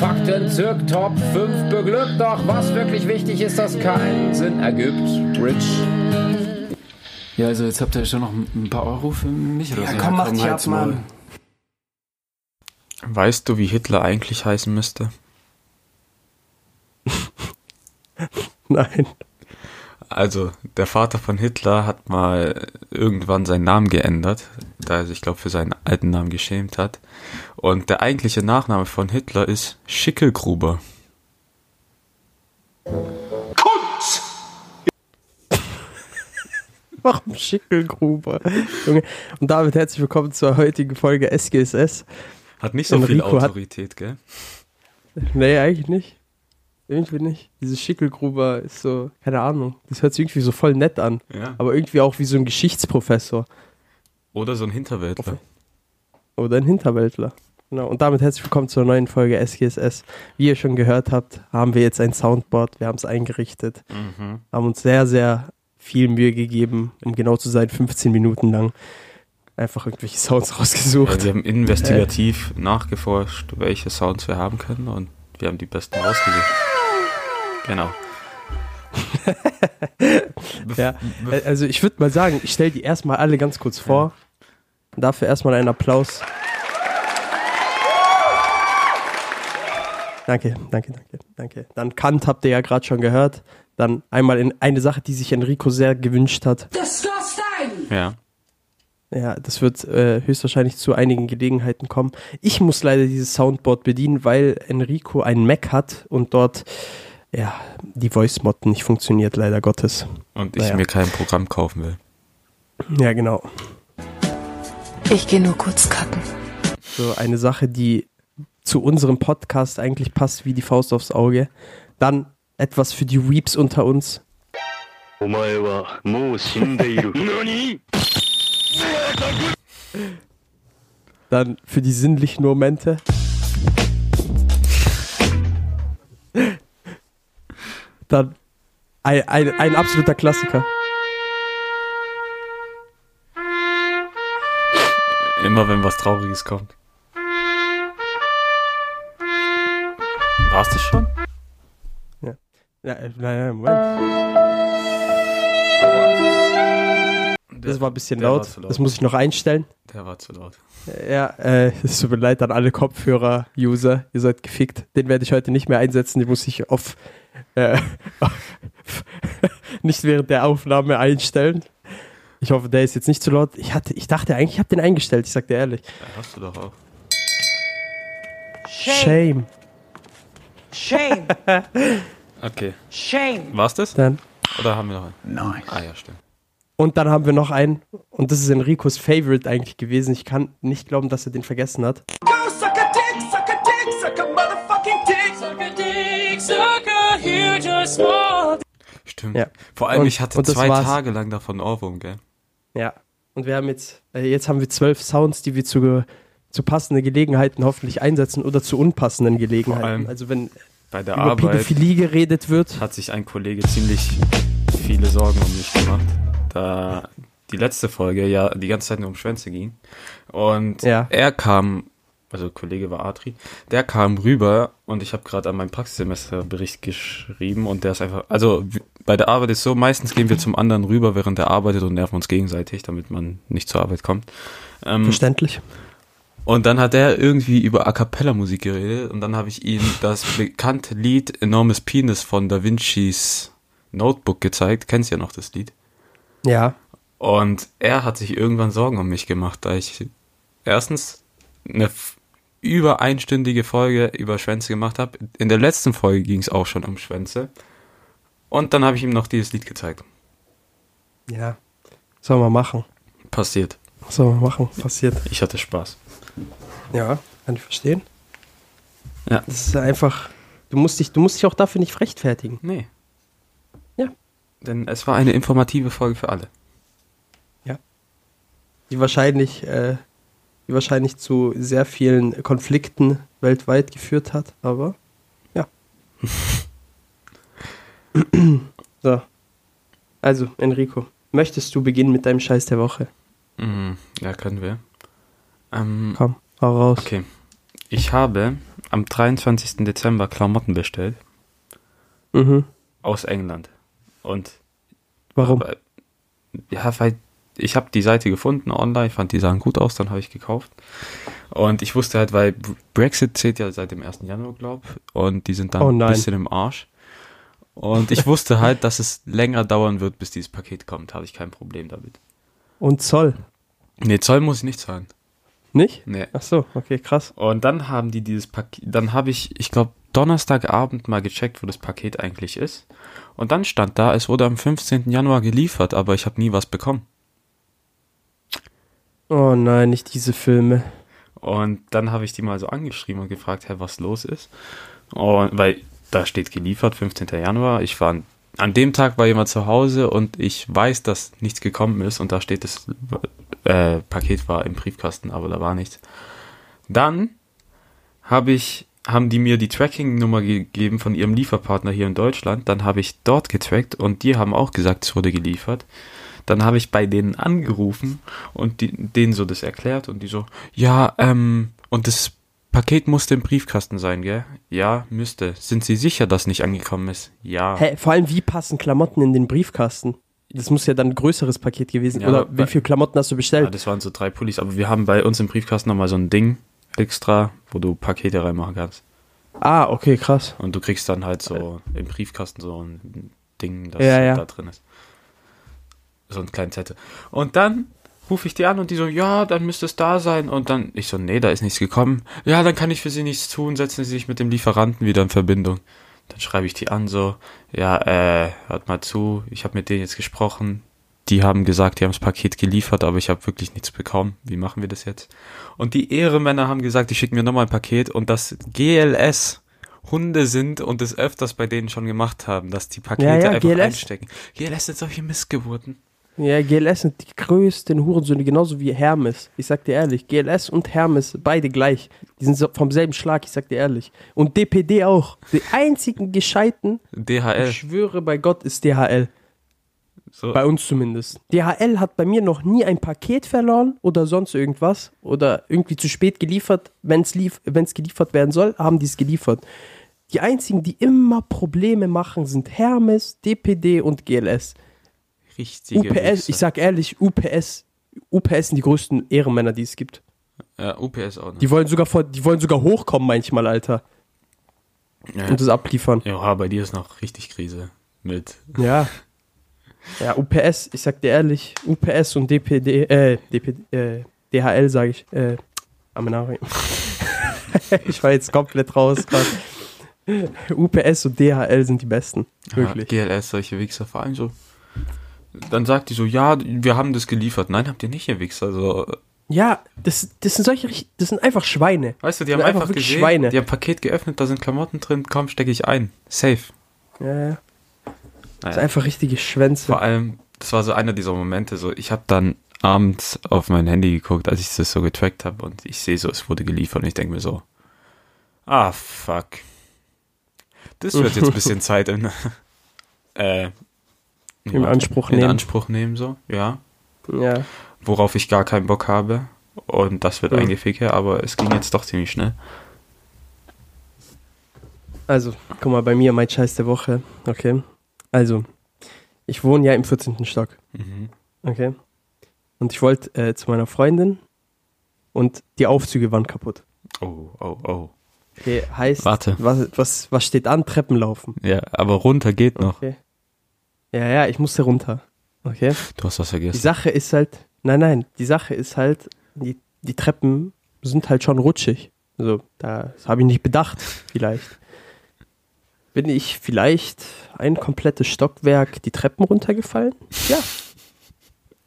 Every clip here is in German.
Fakten zirk Top 5 beglückt, doch was wirklich wichtig ist, dass keinen Sinn ergibt. Rich. Ja, also jetzt habt ihr schon noch ein paar Euro für mich oder Ja, so. komm, mach dich ab. Mann. Weißt du, wie Hitler eigentlich heißen müsste? Nein. Also, der Vater von Hitler hat mal irgendwann seinen Namen geändert, da er sich, glaube für seinen alten Namen geschämt hat. Und der eigentliche Nachname von Hitler ist Schickelgruber. Warum Schickelgruber? Junge. Und damit herzlich willkommen zur heutigen Folge SGSS. Hat nicht so viel Enrico hat- Autorität, gell? Nee, eigentlich nicht. Irgendwie nicht. Dieses Schickelgruber ist so, keine Ahnung. Das hört sich irgendwie so voll nett an. Ja. Aber irgendwie auch wie so ein Geschichtsprofessor. Oder so ein Hinterwäldler. Oder ein Hinterwäldler. Genau. Und damit herzlich willkommen zur neuen Folge SGSS. Wie ihr schon gehört habt, haben wir jetzt ein Soundboard. Wir haben es eingerichtet. Mhm. Haben uns sehr, sehr viel Mühe gegeben, um genau zu sein, 15 Minuten lang. Einfach irgendwelche Sounds Ja, rausgesucht. wir haben investigativ nachgeforscht, welche Sounds wir haben können und wir haben die besten rausgesucht. Genau. Ja, Äh, Also ich würde mal sagen, ich stelle die erstmal alle ganz kurz vor. Dafür erstmal einen Applaus. Danke, danke, danke, danke. Dann Kant habt ihr ja gerade schon gehört. Dann einmal in eine Sache, die sich Enrico sehr gewünscht hat. Ja. Ja, das wird äh, höchstwahrscheinlich zu einigen Gelegenheiten kommen. Ich muss leider dieses Soundboard bedienen, weil Enrico einen Mac hat und dort ja die Voice Mod nicht funktioniert, leider Gottes. Und ich Naja. mir kein Programm kaufen will. Ja, genau. Ich gehe nur kurz kacken. So eine Sache, die zu unserem Podcast eigentlich passt wie die Faust aufs Auge. Dann etwas für die Weeps unter uns. Dann für die sinnlichen Momente. Dann ein, ein, ein absoluter Klassiker. Immer wenn was Trauriges kommt. War's das schon? Ja, äh, nein, nein, Moment. Das war ein bisschen laut. war laut. Das muss ich noch einstellen. Der war zu laut. Ja, äh, es tut mir leid an alle Kopfhörer-User. Ihr seid gefickt. Den werde ich heute nicht mehr einsetzen. Den muss ich auf, äh, nicht während der Aufnahme einstellen. Ich hoffe, der ist jetzt nicht zu laut. Ich, hatte, ich dachte eigentlich, ich habe den eingestellt. Ich sag dir ehrlich. Ja, hast du doch auch. Shame. Shame. Okay. Shame. War's das? Dann. Oder haben wir noch einen? Nice. Ah ja, stimmt. Und dann haben wir noch einen. Und das ist Enricos Favorite eigentlich gewesen. Ich kann nicht glauben, dass er den vergessen hat. Go suck a dick, suck a dick, suck a motherfucking dick. Suck a dick, suck a huge small. Stimmt. Ja. Vor allem, Und- ich hatte zwei war's. Tage lang davon Ohrwurm, gell? Ja. Und wir haben jetzt, äh, jetzt haben wir zwölf Sounds, die wir zu, zu passenden Gelegenheiten hoffentlich einsetzen oder zu unpassenden Gelegenheiten. allem Also wenn Bei der über Arbeit Pädophilie geredet wird. hat sich ein Kollege ziemlich viele Sorgen um mich gemacht, da die letzte Folge ja die ganze Zeit nur um Schwänze ging. Und Ja. er kam, also Kollege war Adri, der kam rüber und ich habe gerade an meinem Praxissemesterbericht geschrieben und der ist einfach, also bei der Arbeit ist so, meistens gehen wir zum anderen rüber, während er arbeitet und nerven uns gegenseitig, damit man nicht zur Arbeit kommt. Ähm, Verständlich. Und dann hat er irgendwie über A Cappella Musik geredet und dann habe ich ihm das bekannte Lied Enormes Penis von Da Vinci's Notebook gezeigt. Kennst ja noch das Lied? Ja. Und er hat sich irgendwann Sorgen um mich gemacht, da ich erstens eine über einstündige Folge über Schwänze gemacht habe. In der letzten Folge ging es auch schon um Schwänze. Und dann habe ich ihm noch dieses Lied gezeigt. Ja. Sollen wir machen. Passiert. Sollen wir machen. Passiert. Ich hatte Spaß. Ja, kann ich verstehen. Ja. Das ist einfach. Du musst dich, du musst dich auch dafür nicht rechtfertigen. Nee. Denn es war eine informative Folge für alle. Die wahrscheinlich, äh, die wahrscheinlich zu sehr vielen Konflikten weltweit geführt hat, aber ja. so. Also, Enrico, möchtest du beginnen mit deinem Scheiß der Woche? Mhm, ja, können wir. Ähm, Komm, hau raus. okay. Ich habe am 23. Dezember Klamotten bestellt Mhm. aus England. Und Warum? Aber, ja, weil ich habe die Seite gefunden online, fand die sahen gut aus, dann habe ich gekauft. Und ich wusste halt, weil Brexit zählt ja seit dem 1. Januar, glaub, und die sind dann Oh ein bisschen im Arsch. Und ich wusste halt, dass es länger dauern wird, bis dieses Paket kommt, habe ich kein Problem damit. Und Zoll? Nee, Zoll muss ich nicht zahlen. Nicht? Nee. Ach so, okay, krass. Und dann haben die dieses Paket, dann habe ich, ich glaube, Donnerstagabend mal gecheckt, wo das Paket eigentlich ist. Und dann stand da, es wurde am 15. Januar geliefert, aber ich habe nie was bekommen. Oh nein, nicht diese Filme. Und dann habe ich die mal so angeschrieben und gefragt, hä, was los ist. Und weil da steht geliefert, 15. Januar. Ich war an dem Tag war jemand zu Hause und ich weiß, dass nichts gekommen ist und da steht das äh, Paket war im Briefkasten, aber da war nichts. Dann habe ich haben die mir die Tracking-Nummer gegeben von ihrem Lieferpartner hier in Deutschland. Dann habe ich dort getrackt und die haben auch gesagt, es wurde geliefert. Dann habe ich bei denen angerufen und die, denen so das erklärt und die so, ja, ähm, und das Paket musste im Briefkasten sein, gell? Ja, müsste. Sind Sie sicher, dass nicht angekommen ist? Ja. Hä, vor allem, wie passen Klamotten in den Briefkasten? Das muss ja dann ein größeres Paket gewesen. Ja, Oder wie viele Klamotten hast du Ja, bestellt? das waren so drei Pullis, aber wir haben bei uns im Briefkasten nochmal so ein Ding extra, wo du Pakete reinmachen kannst. ah, okay, krass. Und du kriegst dann halt so im Briefkasten so ein Ding, das Ja, ja. da drin ist. So ein kleinen Zettel. Und dann rufe ich die an und die so, ja, dann müsste es da sein. Und dann, ich so, nee, da ist nichts gekommen. Ja, dann kann ich für sie nichts tun, setzen sie sich mit dem Lieferanten wieder in Verbindung. Dann schreibe ich die an so, ja, äh, hört mal zu, ich habe mit denen jetzt gesprochen. Die haben gesagt, die haben das Paket geliefert, aber ich habe wirklich nichts bekommen. Wie machen wir das jetzt? Und die Ehremänner haben gesagt, die schicken mir nochmal ein Paket und das GLS Hunde sind und es öfters bei denen schon gemacht haben, dass die Pakete Ja, ja, einfach GLS. einstecken. GLS sind solche Missgeburten. Ja, GLS sind die größten Hurensöhne, genauso wie Hermes. Ich sag dir ehrlich, GLS und Hermes, beide gleich. Die sind vom selben Schlag, ich sag dir ehrlich. Und DPD auch. Die einzigen gescheiten, DHL. ich schwöre bei Gott, ist DHL. So, Bei uns zumindest. DHL hat bei mir noch nie ein Paket verloren oder sonst irgendwas oder irgendwie zu spät geliefert. Wenn es lief, wenn's geliefert werden soll, haben die es geliefert. Die einzigen, die immer Probleme machen, sind Hermes, DPD und GLS. Richtige UPS, Wichser. ich sag ehrlich, UPS, UPS sind die größten Ehrenmänner, die es gibt. Ja, UPS auch noch. Die wollen sogar vor, die wollen sogar hochkommen manchmal, Alter, ja. und das abliefern. ja, bei dir ist noch richtig Krise. Mit. Ja. Ja, UPS, ich sag dir ehrlich, UPS und DPD, äh, DPD, äh, DHL sage ich, äh, Amenari. ich war jetzt komplett raus gerade. UPS und DHL sind die besten. Wirklich. Ja, GLS, solche Wichser, vor allem so. Dann sagt die so, ja, wir haben das geliefert. Nein, habt ihr nicht, ihr Wichser. So, Ja, das, das sind solche, das sind einfach Schweine. weißt du, die Das haben einfach einfach gesehen, Schweine. die haben ein Paket geöffnet, da sind Klamotten drin, komm, stecke ich ein. Safe. Ja, ja. Das Naja. sind einfach richtige Schwänze. Vor allem, das war so einer dieser Momente, so ich habe dann abends auf mein Handy geguckt, als ich das so getrackt habe und ich sehe so, es wurde geliefert und ich denke mir so, ah fuck. Das wird jetzt ein bisschen Zeit in, äh, Im Anspruch in nehmen. Anspruch nehmen, so, ja. Ja. Worauf ich gar keinen Bock habe. Und das wird Mhm. ein Geficke, aber es ging jetzt doch ziemlich schnell. Also, guck mal, bei mir mein Scheiß der Woche. Okay. Also, ich wohne ja im 14. Stock. Mhm. Okay. Und ich wollte äh, zu meiner Freundin und die Aufzüge waren kaputt. Oh, oh, oh. Okay, heißt, Warte. Was, was, was steht an? Treppenlaufen. Ja, aber runter geht noch. Ja, ja, ich musste runter. Okay. Du hast was Die vergessen. Sache ist halt, nein, nein, die Sache ist halt, die, die Treppen sind halt schon rutschig. Also, da- das habe ich nicht bedacht, vielleicht. Bin ich vielleicht ein komplettes Stockwerk die Treppen runtergefallen? Ja.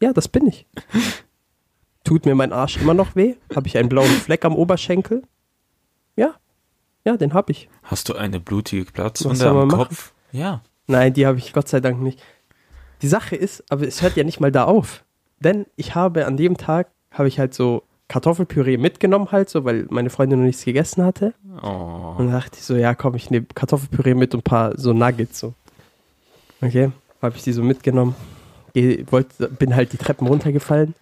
Ja, das bin ich. Tut mir mein Arsch immer noch weh? Habe ich einen blauen Fleck am Oberschenkel? Ja. Ja, den habe ich. Hast du eine blutige Was Platzwunde soll am man machen? Kopf? Ja. Nein, die habe ich Gott sei Dank nicht. Die Sache ist, aber es hört ja nicht mal da auf. Denn ich habe an dem Tag, habe ich halt so Kartoffelpüree mitgenommen halt so, weil meine Freundin noch nichts gegessen hatte. Oh. Und dachte ich so, ja komm, ich nehme Kartoffelpüree mit und ein paar so Nuggets so. Okay, habe ich die so mitgenommen. Geh, wollt, bin halt die Treppen runtergefallen.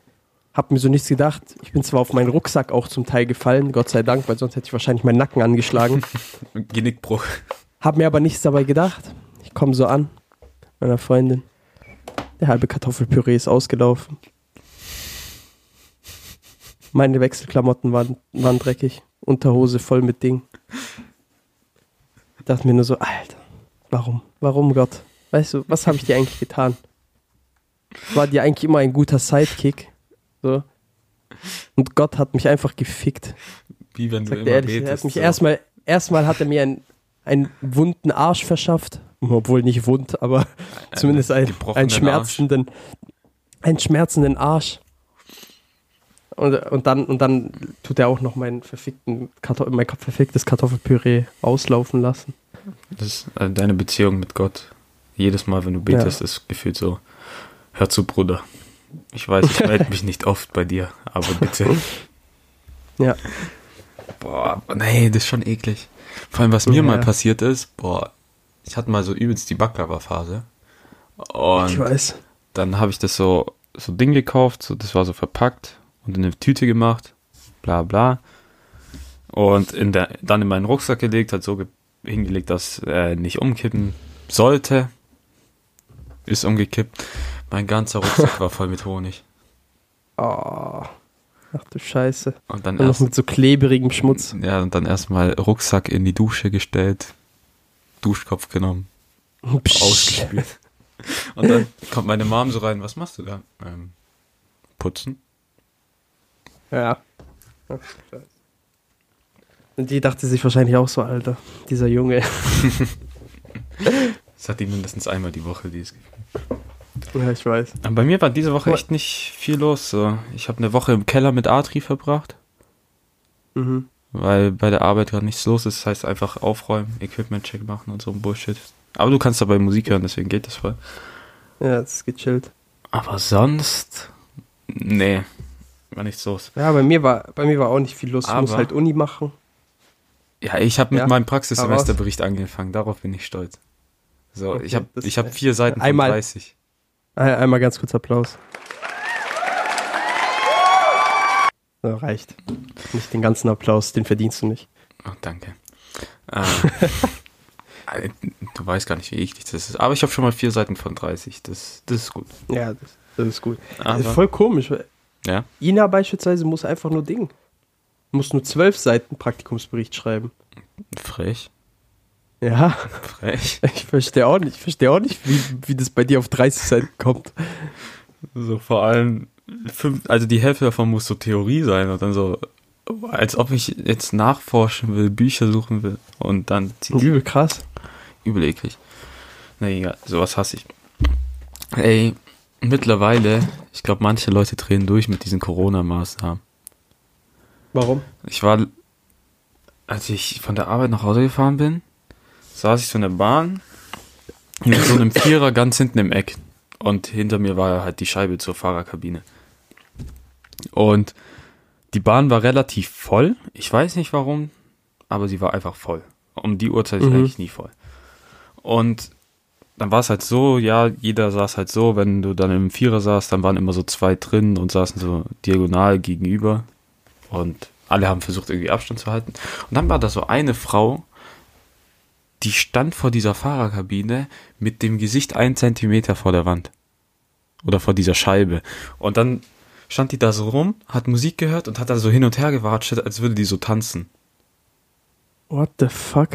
Hab mir so nichts gedacht. Ich bin zwar auf meinen Rucksack auch zum Teil gefallen, Gott sei Dank, weil sonst hätte ich wahrscheinlich meinen Nacken angeschlagen. Genickbruch. Hab mir aber nichts dabei gedacht. Ich komme so an, meiner Freundin. Der halbe Kartoffelpüree ist ausgelaufen. Meine Wechselklamotten waren, waren dreckig. Unterhose voll mit Ding. Ich dachte mir nur so, Alter, warum? Warum, Gott? Weißt du, was habe ich dir eigentlich getan? War dir eigentlich immer ein guter Sidekick. So. Und Gott hat mich einfach gefickt. Wie wenn du Sagt immer er ehrlich, er betest. hat mich so. erstmal, erstmal hat er mir einen, einen wunden Arsch verschafft. Obwohl nicht wund, aber zumindest einen, gebrochenen einen schmerzenden, einen schmerzenden Arsch. Und, und, dann, und dann tut er auch noch mein, verfickten Kartoff mein verficktes Kartoffelpüree auslaufen lassen. Das ist äh, deine Beziehung mit Gott. Jedes Mal, wenn du betest, Ja. ist gefühlt so, hör zu, Bruder. Ich weiß, ich melde mich nicht oft bei dir, aber bitte. Ja. Boah, nee, das ist schon eklig. Vor allem, was mir Ja. mal passiert ist, boah, ich hatte mal so übelst die Backcover-Phase. Ich Und weiß. dann habe ich das so, so Ding gekauft, so, das war so verpackt und in eine Tüte gemacht, bla bla. Und in der, dann in meinen Rucksack gelegt, hat so ge hingelegt, dass er nicht umkippen sollte. Ist umgekippt. Mein ganzer Rucksack war voll mit Honig. Oh. Ach du Scheiße. Und dann Und noch erst, mit so kleberigem Schmutz. ja, und dann erstmal Rucksack in die Dusche gestellt, Duschkopf genommen, Psch. ausgespült. Und dann kommt meine Mom so rein, was machst du da? Ähm, putzen. Ja. Und die dachte sich wahrscheinlich auch so, Alter, dieser Junge. Das hat die mindestens einmal die Woche, dieses Gefühl. Ja, ich weiß. Aber bei mir war diese Woche echt nicht viel los. So. Ich habe eine Woche im Keller mit Atri verbracht, Mhm. Weil bei der Arbeit gerade nichts los ist. Das heißt einfach aufräumen, Equipment-Check machen und so ein Bullshit. Aber du kannst dabei Musik hören, deswegen geht das voll. Ja, das ist gechillt. Aber sonst, nee, war nichts los. Ja, bei mir war, bei mir war auch nicht viel los. Ich muss Aber- halt Uni machen. Ja, ich habe mit Ja, meinem. Praxissemesterbericht angefangen. Darauf bin ich stolz. So, Okay, ich habe ich hab vier Seiten von Einmal- 30. Ein- Einmal ganz kurz Applaus. So, reicht. Nicht den ganzen Applaus, den verdienst du nicht. Oh, danke. Äh, äh, du weißt gar nicht, wie eklig das ist. Aber ich habe schon mal vier Seiten von 30. Das, das ist gut. Ja, das, das ist gut. Aber, Das ist voll komisch. ja, Ina beispielsweise muss einfach nur Ding. Muss nur zwölf Seiten Praktikumsbericht schreiben. frech. Ja, Frech. ich verstehe auch nicht. Ich verstehe auch nicht, wie, wie das bei dir auf 30 Seiten kommt. So vor allem, fünf, also die Hälfte davon muss so Theorie sein und dann so, als ob ich jetzt nachforschen will, Bücher suchen will und dann zieht Übel krass. übel eklig. Na egal, sowas hasse ich. Ey, mittlerweile, ich glaube, manche Leute drehen durch mit diesen Corona-Maßnahmen. Warum? Ich war, als ich von der Arbeit nach Hause gefahren bin, saß ich so in der Bahn mit so einem Vierer ganz hinten im Eck. Und hinter mir war halt die Scheibe zur Fahrerkabine. Und die Bahn war relativ voll. Ich weiß nicht warum, aber sie war einfach voll. Um die Uhrzeit ist Mhm. eigentlich nie voll. Und dann war es halt so, ja, jeder saß halt so, wenn du dann im Vierer saßt, dann waren immer so zwei drin und saßen so diagonal gegenüber. Und alle haben versucht, irgendwie Abstand zu halten. Und dann war da so eine Frau, die stand vor dieser Fahrerkabine mit dem Gesicht einen Zentimeter vor der Wand. Oder vor dieser Scheibe. Und dann stand die da so rum, hat Musik gehört und hat da so hin und her gewatscht, als würde die so tanzen. What the fuck?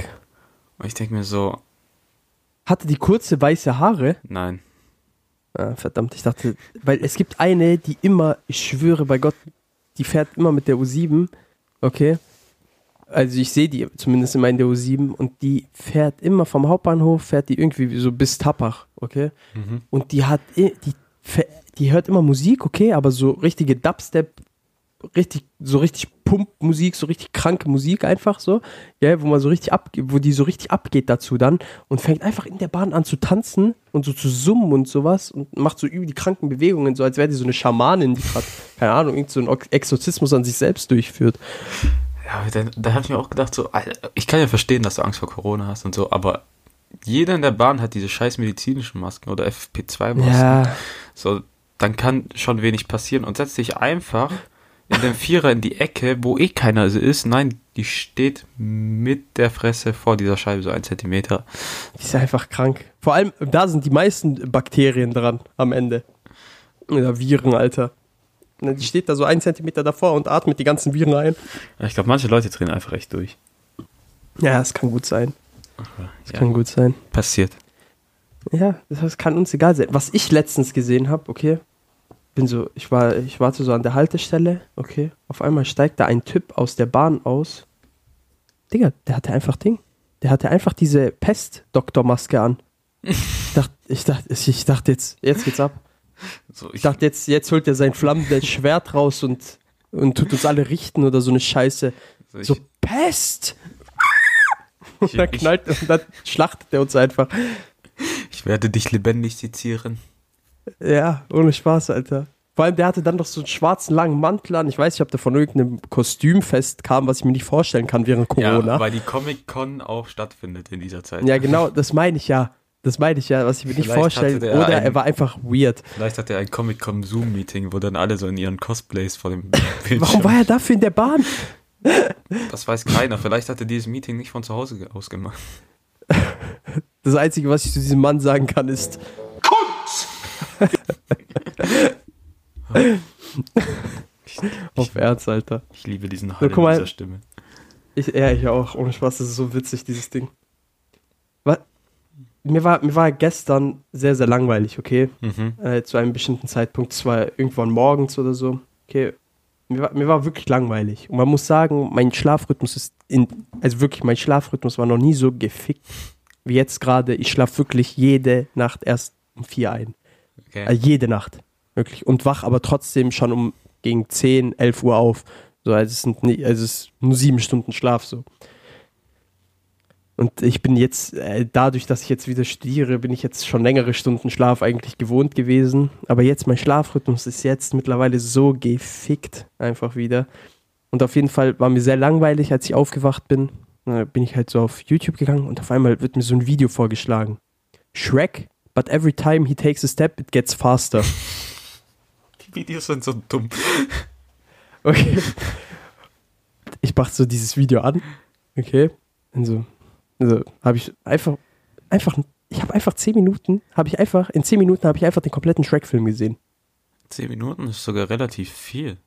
Und ich denke mir so, Hatte die kurze weiße Haare? nein. Ah, verdammt, ich dachte, weil es gibt eine, die immer, ich schwöre bei Gott, die fährt immer mit der U7, okay? Also ich sehe die zumindest immer in der U7 und die fährt immer vom Hauptbahnhof, fährt die irgendwie so bis Tappach, okay? Und die hat, i- die, die hört immer Musik, okay, aber so richtige Dubstep, richtig, so richtig Pumpmusik, so richtig kranke Musik einfach so, ja, wo man so richtig ab, wo die so richtig abgeht dazu dann und fängt einfach in der Bahn an zu tanzen und so zu summen und sowas und macht so über die kranken Bewegungen, so als wäre die so eine Schamanin, die gerade, keine Ahnung, irgend so einen Exorzismus an sich selbst durchführt. Ja, da, da habe ich mir auch gedacht, so, ich kann ja verstehen, dass du Angst vor Corona hast und so, aber jeder in der Bahn hat diese scheiß medizinischen Masken oder FFP2-Masken. Ja, So, dann kann schon wenig passieren und setz dich einfach in den Vierer in die Ecke, wo eh keiner ist. Nein, die steht mit der Fresse vor dieser Scheibe, so ein Zentimeter. die ist einfach krank. Vor allem, da sind die meisten Bakterien dran am Ende. Oder Viren, Alter. Ne, Die steht da so einen Zentimeter davor und atmet die ganzen Viren ein. Ich glaube, manche Leute drehen einfach echt durch. Ja, das kann gut sein. Das Ja, kann gut sein. passiert. Ja, das kann uns egal sein. Was ich letztens gesehen habe, okay, bin so, ich war, ich warte so an der Haltestelle, okay, auf einmal steigt da ein Typ aus der Bahn aus. Digga, der hatte einfach Ding. Der hatte einfach diese Pest-Doktormaske an. Ich dachte, ich dachte, ich dachte jetzt, jetzt geht's ab. So, Ich dachte, jetzt, jetzt holt er sein flammendes Schwert raus und, und tut uns alle richten oder so eine Scheiße. so, ich, So, Pest! Ich, Und dann knallt und dann schlachtet er uns einfach. ich werde dich lebendig sezieren. Ja, ohne Spaß, Alter. Vor allem, der hatte dann doch so einen schwarzen langen Mantel an. Ich weiß nicht, ob der von irgendeinem Kostümfest kam, was ich mir nicht vorstellen kann während Corona. Ja, weil die Comic-Con auch stattfindet in dieser Zeit. Ja, genau, das meine ich ja. Das meine ich ja, was ich mir nicht Vielleicht vorstellen. hatte der Oder einen- er war einfach weird. Vielleicht hat er ein Comic-Con-Zoom-Meeting, wo dann alle so in ihren Cosplays vor dem Bildschirm... Warum war er dafür in der Bahn? Das weiß keiner. Vielleicht hat er dieses Meeting nicht von zu Hause aus gemacht. Das Einzige, was ich zu diesem Mann sagen kann, ist. Auf Ernst, Alter. Ich liebe diesen So, Hall in dieser Stimme. Ich, ja, ich auch. Ohne Spaß, das ist so witzig, dieses Ding. Was? Mir war, mir war gestern sehr, sehr langweilig, okay? Mhm. Äh, zu einem bestimmten Zeitpunkt, zwar irgendwann morgens oder so. Okay. Mir war, mir war wirklich langweilig. Und man muss sagen, mein Schlafrhythmus ist in, also wirklich, mein Schlafrhythmus war noch nie so gefickt wie jetzt gerade. Ich schlafe wirklich jede Nacht erst um vier ein. Okay. Äh, jede Nacht. Wirklich. Und wach aber trotzdem schon um gegen 10, 11 Uhr auf. So, also es sind nie, also es ist nur sieben Stunden Schlaf so. Und ich bin jetzt, äh, dadurch, dass ich jetzt wieder studiere, bin ich jetzt schon längere Stunden Schlaf eigentlich gewohnt gewesen. Aber jetzt, mein Schlafrhythmus ist jetzt mittlerweile so gefickt einfach wieder. Und auf jeden Fall war mir sehr langweilig, als ich aufgewacht bin. Da bin ich halt so auf YouTube gegangen und auf einmal wird mir so ein Video vorgeschlagen. Shrek, but every time he takes a step, it gets faster. Die Videos sind so dumm. Okay. Ich mach so dieses Video an. Okay. Und so, also habe ich einfach, einfach, ich habe einfach zehn Minuten, habe ich einfach, in zehn Minuten habe ich einfach den kompletten Shrek-Film gesehen. Zehn Minuten ist sogar relativ viel.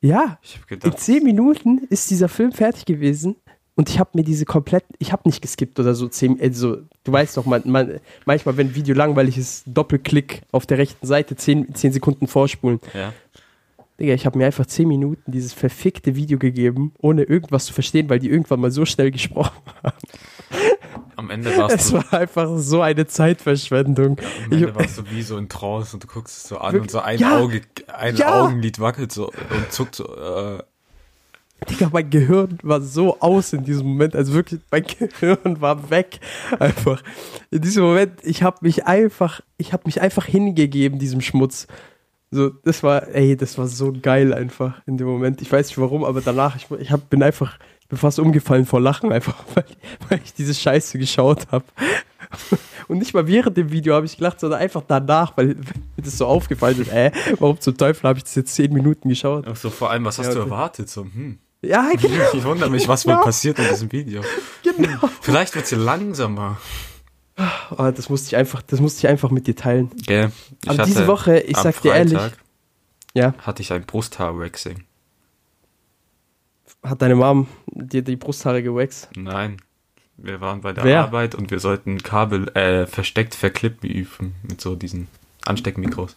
Ja, in zehn Minuten ist dieser Film fertig gewesen und ich habe mir diese komplett, ich habe nicht geskippt oder so zehn, also du weißt doch, man, man, manchmal, wenn ein Video langweilig ist, Doppelklick auf der rechten Seite, zehn, zehn Sekunden vorspulen. ja. Digga, ich habe mir einfach 10 Minuten dieses verfickte Video gegeben, ohne irgendwas zu verstehen, weil die irgendwann mal so schnell gesprochen haben. Am Ende warst Es du, war einfach so eine Zeitverschwendung. am Ende warst du wie so in Trance und du guckst es so an und so ein Ja. Auge, ein Ja. Augenlid wackelt so und zuckt so, äh, Digga, mein Gehirn war so aus in diesem Moment. Also wirklich, mein Gehirn war weg. Einfach. In diesem Moment, ich habe mich einfach, ich habe mich einfach hingegeben, diesem Schmutz. So, das war, ey, das war so geil einfach in dem Moment. Ich weiß nicht warum, aber danach, ich, ich hab, bin einfach, ich bin fast umgefallen vor Lachen, einfach, weil, weil ich diese Scheiße geschaut habe. Und nicht mal während dem Video habe ich gelacht, sondern einfach danach, weil mir das so aufgefallen ist, äh, warum zum Teufel habe ich das jetzt zehn Minuten geschaut? ach so vor allem, was hast Ja, du erwartet? So, hm. Ja, genau. Ich wundere mich, was wohl Genau. passiert in diesem Video. genau. Vielleicht wird sie langsamer. Oh, das musste ich einfach, das musste ich einfach mit dir teilen. Gell? Ich Aber diese Woche, ich sag dir ehrlich, ja, hatte ich ein Brusthaar-Waxing. hat deine Mom dir die Brusthaare gewaxt? Nein. Wir waren bei der Wer? Arbeit und wir sollten Kabel äh, versteckt verklippen üben mit so diesen Ansteckmikros.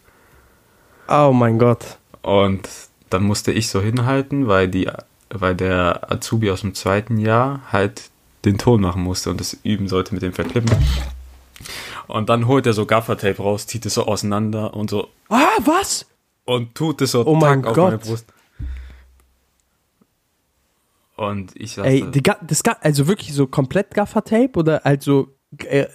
Oh mein Gott. Und dann musste ich so hinhalten, weil die, weil der Azubi aus dem zweiten Jahr halt den Ton machen musste und das üben sollte mit dem Verklippen. Und dann holt er so Gaffertape raus, zieht es so auseinander und so Ah, was? und tut es so Oh mein tack auf Gott. meine Brust. Und ich saß Ey, da, das Ga also wirklich so komplett Gaffertape oder also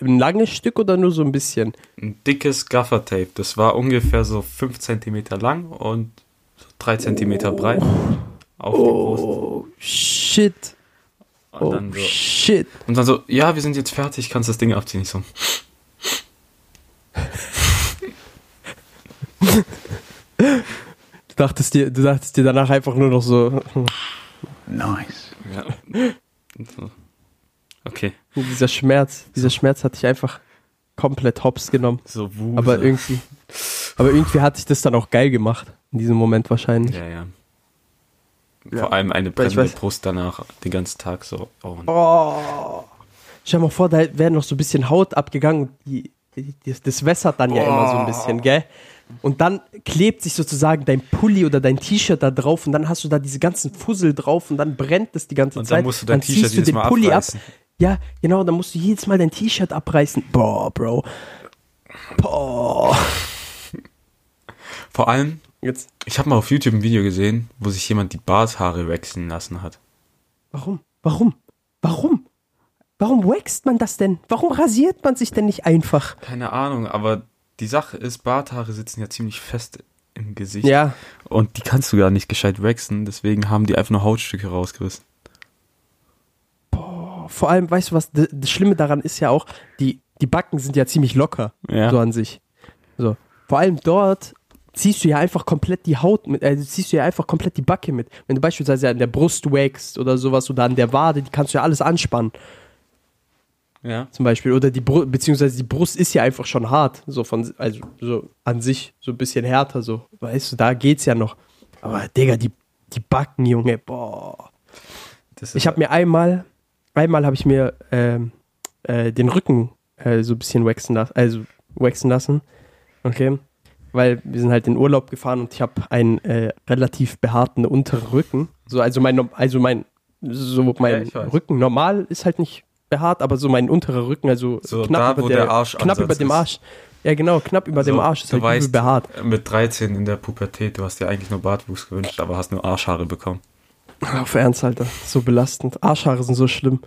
ein langes Stück oder nur so ein bisschen? ein dickes Gaffertape. Das war ungefähr so 5 cm lang und so 3 cm breit. Auf die Brust. Oh, shit. Und Oh, dann so, shit. und dann so, ja, wir sind jetzt fertig, kannst das Ding abziehen. Ich so, Du dachtest dir, du dachtest dir danach einfach nur noch so, Nice. ja. So. Okay, dieser Schmerz, dieser Schmerz hat dich einfach komplett hops genommen. so Wuse. Aber irgendwie, aber irgendwie hat sich das dann auch geil gemacht. In diesem Moment wahrscheinlich. Ja, ja. Ja. Vor allem eine brennende Brust danach, den ganzen Tag so. Oh, Oh. Stell dir mal vor, da wäre noch so ein bisschen Haut abgegangen. und die, das, das wässert dann ja immer so ein bisschen, gell? Und dann klebt sich sozusagen dein Pulli oder dein T-Shirt da drauf und dann hast du da diese ganzen Fussel drauf und dann brennt es die ganze Und Zeit. dann musst du dein T-Shirt jedes den Mal Pulli abreißen. ab. Ja, genau, dann musst du jedes Mal dein T-Shirt abreißen. Boah, Bro. Boah. Vor allem, Jetzt, ich habe mal auf YouTube ein Video gesehen, wo sich jemand die Barthaare wechseln lassen hat. warum? Warum? Warum? Warum wächst man das denn? Warum rasiert man sich denn nicht einfach? Keine Ahnung, aber die Sache ist, Barthaare sitzen ja ziemlich fest im Gesicht. Ja, Und die kannst du gar nicht gescheit wachsen, deswegen haben die einfach nur Hautstücke rausgerissen. vor allem, weißt du was, das Schlimme daran ist ja auch, die, die Backen sind ja ziemlich locker, Ja. so an sich. So. Vor allem dort ziehst du ja einfach komplett die Haut mit, äh, ziehst du ja einfach komplett die Backe mit. Wenn du beispielsweise an der Brust wächst oder sowas oder an der Wade, die kannst du ja alles anspannen, Ja. zum Beispiel. Oder die Brust, beziehungsweise die Brust ist ja einfach schon hart, so von, also so an sich, so ein bisschen härter, so. Weißt du, da geht's ja noch. Aber Digga, die, die Backen, Junge, boah. Ich habe mir einmal, einmal habe ich mir ähm, äh, den Rücken äh, so ein bisschen waxen lassen, also waxen lassen. Okay. Weil wir sind halt in Urlaub gefahren und ich habe einen äh, relativ behaarten unteren Rücken. So, also mein, also mein, so mein Ja. Rücken normal ist halt nicht behaart, aber so mein unterer Rücken, also So knapp da, über wo der, der Arsch knapp über dem ist. Arsch. Ja, genau, knapp über dem So, Arsch ist du halt weißt, behaart. Mit 13 in der Pubertät, du hast dir eigentlich nur Bartwuchs gewünscht, aber hast nur Arschhaare bekommen. Auf Ernst, Alter. So belastend. Arschhaare sind so schlimm.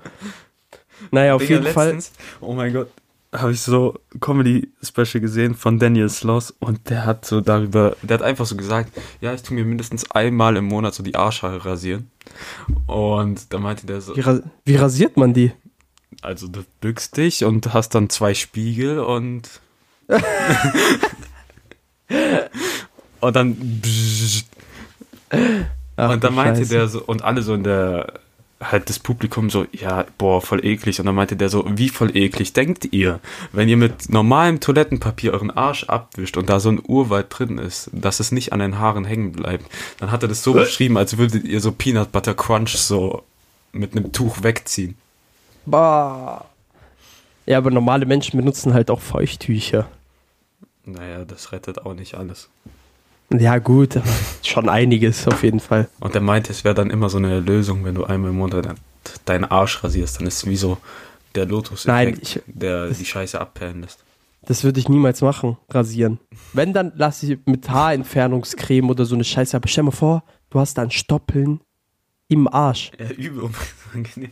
Naja, auf Digga, jeden Fall. letztens, Oh mein Gott. Habe ich so Comedy-Special gesehen von Daniel Sloss und der hat so darüber, der hat einfach so gesagt, ja, ich tue mir mindestens einmal im Monat so die Arschhaare rasieren. Und da meinte der so, Wie, wie rasiert man die? Also du bückst dich und hast dann zwei Spiegel und und dann Ach, und dann meinte Scheiße. der so, und alle so in der, halt das Publikum so, ja, boah, voll eklig. Und dann meinte der so, wie voll eklig denkt ihr, wenn ihr mit normalem Toilettenpapier euren Arsch abwischt und da so ein Urwald drin ist, dass es nicht an den Haaren hängen bleibt, dann hat er das so beschrieben, als würdet ihr so Peanut Butter Crunch so mit einem Tuch wegziehen. Bah. Ja, aber normale Menschen benutzen halt auch Feuchttücher. Naja, das rettet auch nicht alles. Ja, gut, schon einiges auf jeden Fall. Und er meinte, es wäre dann immer so eine Lösung, wenn du einmal im Monat deinen Arsch rasierst, dann ist es wie so der lotus Nein, ich- der die Scheiße abperlen lässt. Das würde ich niemals machen, rasieren. Wenn, dann lasse ich mit Haarentfernungscreme oder so eine Scheiße. Aber stell mal vor, du hast da ein Stoppeln im Arsch. Ja, übel unangenehm.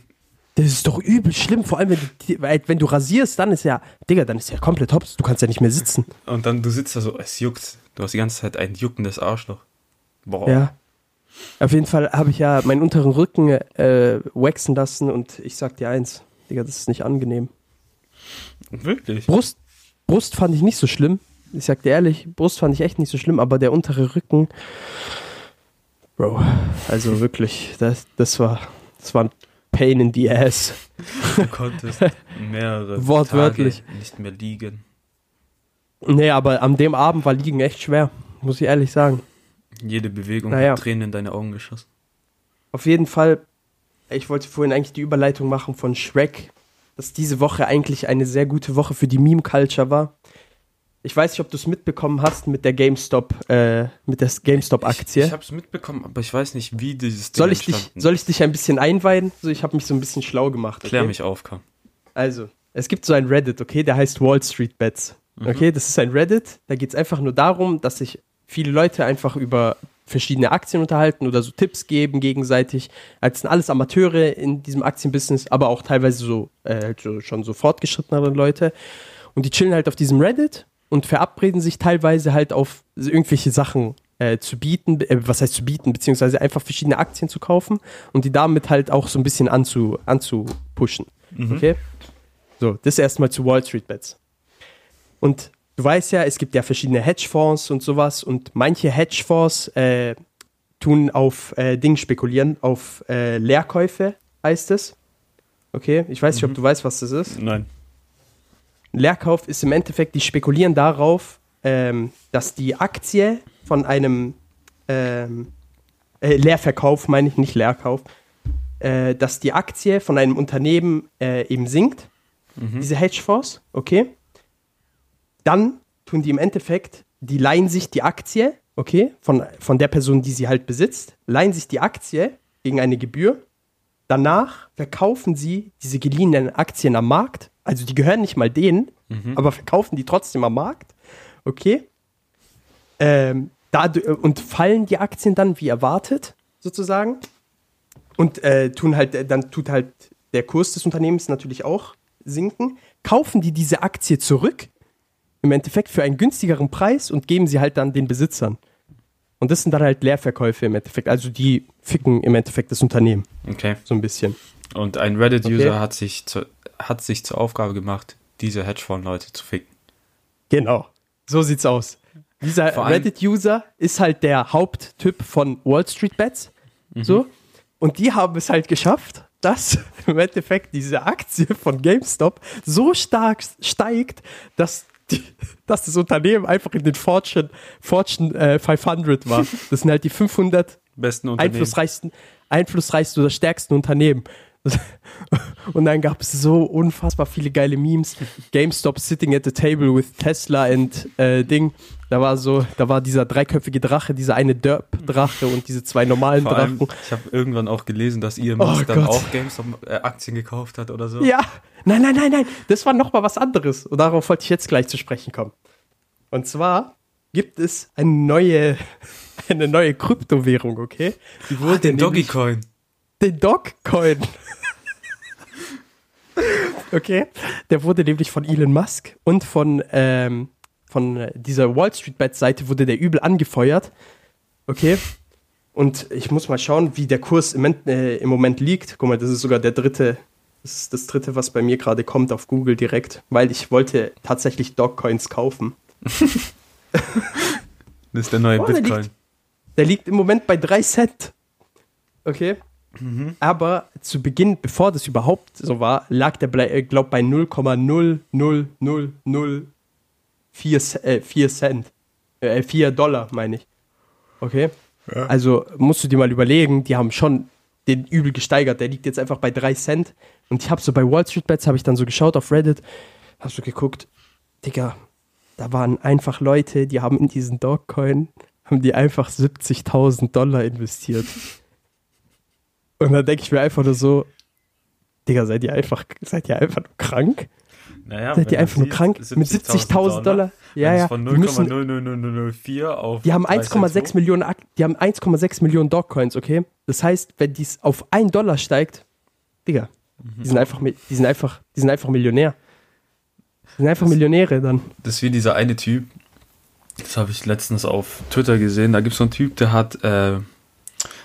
Das ist doch übel schlimm. Vor allem, wenn du, wenn du rasierst, dann ist ja, Digga, dann ist ja komplett hops. Du kannst ja nicht mehr sitzen. Und dann, du sitzt da so, es juckt. Du hast die ganze Zeit ein juckendes Arschloch. Boah. Ja. Auf jeden Fall habe ich ja meinen unteren Rücken äh, waxen lassen und ich sag dir eins, Digga, das ist nicht angenehm. Wirklich? Brust, Brust fand ich nicht so schlimm. Ich sag dir ehrlich, Brust fand ich echt nicht so schlimm, aber der untere Rücken, Bro, also wirklich, das, das war, das war ein Pain in the ass. Du konntest mehrere Wortwörtlich. Tage nicht mehr liegen. Nee, aber an dem Abend war Liegen echt schwer, muss ich ehrlich sagen. Jede Bewegung Naja. hat Tränen in deine Augen geschossen. Auf jeden Fall, ich wollte vorhin eigentlich die Überleitung machen von Shrek, dass diese Woche eigentlich eine sehr gute Woche für die Meme-Culture war. Ich weiß nicht, ob du es mitbekommen hast mit der GameStop, äh, mit der GameStop-Aktie. Ich, ich habe es mitbekommen, aber ich weiß nicht, wie dieses Ding Soll ich, dich, entstanden soll ich dich ein bisschen einweihen? So, ich habe mich so ein bisschen schlau gemacht. Klär okay? mich auf, Kam. Also, es gibt so ein Reddit, okay, der heißt Wall Street Bets. Mhm. Okay, das ist ein Reddit, da geht es einfach nur darum, dass sich viele Leute einfach über verschiedene Aktien unterhalten oder so Tipps geben gegenseitig. Das sind alles Amateure in diesem Aktienbusiness, aber auch teilweise so, äh, halt so schon so fortgeschrittenere Leute. Und die chillen halt auf diesem Reddit und verabreden sich teilweise halt auf irgendwelche Sachen äh, zu bieten, äh, was heißt zu bieten, beziehungsweise einfach verschiedene Aktien zu kaufen und die damit halt auch so ein bisschen anzu, anzupushen. Okay? So, das erstmal zu Wall Street Bets. Und du weißt ja, es gibt ja verschiedene Hedgefonds und sowas und manche Hedgefonds äh, tun auf äh, Dinge spekulieren, auf äh, Leerkäufe heißt es. Okay, ich weiß nicht, ob du weißt, was das ist. Nein. Leerkauf ist im Endeffekt, die spekulieren darauf, ähm, dass die Aktie von einem ähm, äh, Leerverkauf, meine ich nicht Leerkauf, äh, dass die Aktie von einem Unternehmen äh, eben sinkt, diese Hedgefonds, okay? Dann tun die im Endeffekt, die leihen sich die Aktie, okay, von, von der Person, die sie halt besitzt, leihen sich die Aktie gegen eine Gebühr. Danach verkaufen sie diese geliehenen Aktien am Markt. Also die gehören nicht mal denen, aber verkaufen die trotzdem am Markt. Okay. Ähm, dadurch, und fallen die Aktien dann wie erwartet, sozusagen. Und äh, tun halt, äh, dann tut halt der Kurs des Unternehmens natürlich auch sinken. Kaufen die diese Aktie zurück, im Endeffekt für einen günstigeren Preis und geben sie halt dann den Besitzern. Und das sind dann halt Leerverkäufe im Endeffekt. Also die ficken im Endeffekt das Unternehmen, Okay. so ein bisschen. Und ein Reddit-User Okay. hat, sich zu, hat sich zur Aufgabe gemacht, diese Hedgefonds-Leute zu ficken. Genau. So sieht's aus. Dieser Reddit-User ist halt der Haupttyp von Wall Street Bets. So. Und die haben es halt geschafft, dass im Endeffekt diese Aktie von GameStop so stark steigt, dass, die, dass das Unternehmen einfach in den Fortune, Fortune äh, 500 war. Das sind halt die 500 Besten einflussreichsten, einflussreichsten oder stärksten Unternehmen. Und dann gab es so unfassbar viele geile Memes. GameStop sitting at the table with Tesla and äh, Ding. Da war so, da war dieser dreiköpfige Drache, dieser eine Derp-Drache und diese zwei normalen Vor allem, Drachen. ich habe irgendwann auch gelesen, dass Elon Oh dann auch GameStop-Aktien gekauft hat oder so. Ja, nein, nein, nein, nein. Das war noch mal was anderes. Und darauf wollte ich jetzt gleich zu sprechen kommen. Und zwar gibt es eine neue, eine neue Kryptowährung, okay? Die wurde Ah, den Dogecoin. Den Dogcoin. okay. Der wurde nämlich von Elon Musk und von, ähm, von äh, dieser Wall Street Bet Seite wurde der übel angefeuert. Okay. Und ich muss mal schauen, wie der Kurs im, Moment- äh, im Moment liegt. Guck mal, das ist sogar der dritte, das ist das dritte, was bei mir gerade kommt auf Google direkt, weil ich wollte tatsächlich Dogcoins kaufen. Das ist der neue Oh, der Bitcoin. liegt- Der liegt im Moment bei 3 Cent. Okay. Aber zu Beginn, bevor das überhaupt so war, lag der, glaube bei 0,00004 Ce- äh, 4 Cent. Äh, 4 Dollar, meine ich. Okay. Also musst du dir mal überlegen, die haben schon den übel gesteigert. Der liegt jetzt einfach bei 3 Cent. Und ich habe so bei Wall Street Bets, habe ich dann so geschaut auf Reddit, hast du geguckt, Digga, da waren einfach Leute, die haben in diesen Dogcoin, haben die einfach 70.000 Dollar investiert. Und dann denke ich mir einfach nur so, Digga, seid ihr einfach, seid ihr einfach nur krank? Naja, seid ihr einfach nur krank? Mit 70.000 Dollar? Ja, wenn es ja. Von Die, müssen, 0,00004 auf. die haben 3 Cent 1,6 hoch. Millionen, Ak- die haben 1,6 Millionen Dogcoins, okay? Das heißt, wenn dies auf 1 Dollar steigt, Digga, die sind einfach, mi- die sind einfach, die sind einfach Millionär. Die sind einfach Millionäre dann. Das ist wie dieser eine Typ, das habe ich letztens auf Twitter gesehen. Da gibt es so einen Typ, der hat äh,